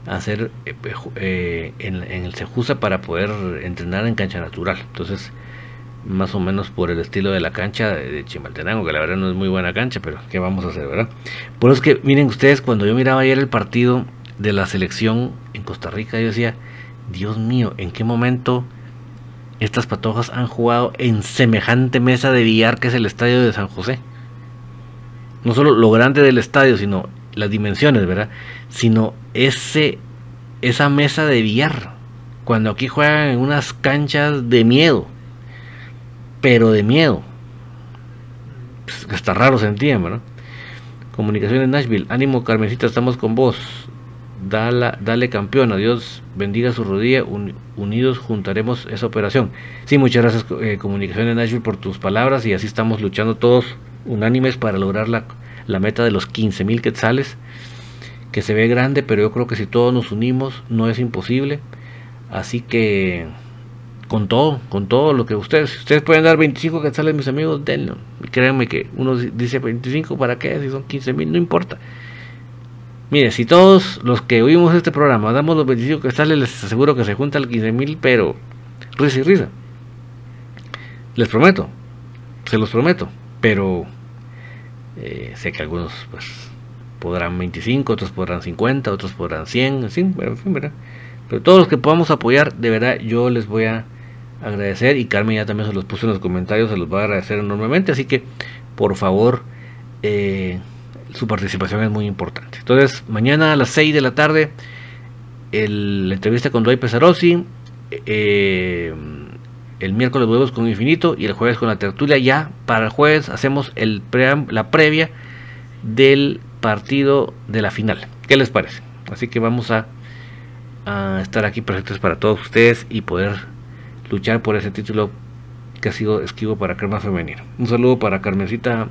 S2: hacer eh, eh, en, en, el Cejusa para poder entrenar en cancha natural. Entonces, más o menos por el estilo de la cancha de, Chimaltenango, que la verdad no es muy buena cancha, pero ¿qué vamos a hacer, verdad? Por eso es que, miren ustedes, cuando yo miraba ayer el partido de la selección en Costa Rica, yo decía, Dios mío, ¿en qué momento estas patojas han jugado en semejante mesa de billar que es el estadio de San José? No solo lo grande del estadio, sino las dimensiones, ¿verdad? Sino ese, esa mesa de billar. Cuando aquí juegan en unas canchas de miedo pero de miedo. Pues, hasta raro sentían, ¿verdad? Comunicaciones Nashville, ánimo Carmencita, estamos con vos. Dale, dale campeón, Dios bendiga su rodilla, unidos juntaremos esa operación. Sí, muchas gracias eh, Comunicaciones Nashville por tus palabras y así estamos luchando todos unánimes para lograr la, la meta de los 15 mil quetzales, que se ve grande, pero yo creo que si todos nos unimos no es imposible. Así que con todo, con todo lo que ustedes, ustedes pueden dar 25 quetzales, mis amigos, denlo. Créanme que uno dice 25, ¿para qué? Si son 15 mil, no importa. Mire, si todos los que oímos este programa damos los 25 quetzales, les aseguro que se junta el 15 mil, pero risa y risa. Les prometo, se los prometo, pero eh, sé que algunos pues podrán 25, otros podrán 50, otros podrán 100, en fin, Pero todos los que podamos apoyar, de verdad, yo les voy a agradecer y Carmen ya también se los puso en los comentarios, se los va a agradecer enormemente, así que por favor eh, su participación es muy importante. Entonces, mañana a las 6 de la tarde, la entrevista con Dwight Pesarossi, eh, el miércoles huevos con Infinito y el jueves con la tertulia. Ya para el jueves hacemos el la previa del partido de la final. ¿Qué les parece? Así que vamos a estar aquí presentes para todos ustedes y poder luchar por ese título que ha sido esquivo para Crema Femenino. Un saludo para Carmencita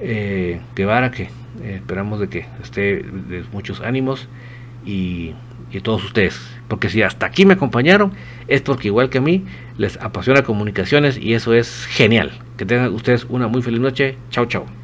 S2: eh, Guevara, que eh, esperamos de que esté de muchos ánimos y, y todos ustedes. Porque si hasta aquí me acompañaron, es porque igual que a mí, les apasiona comunicaciones y eso es genial. Que tengan ustedes una muy feliz noche. Chao, chao.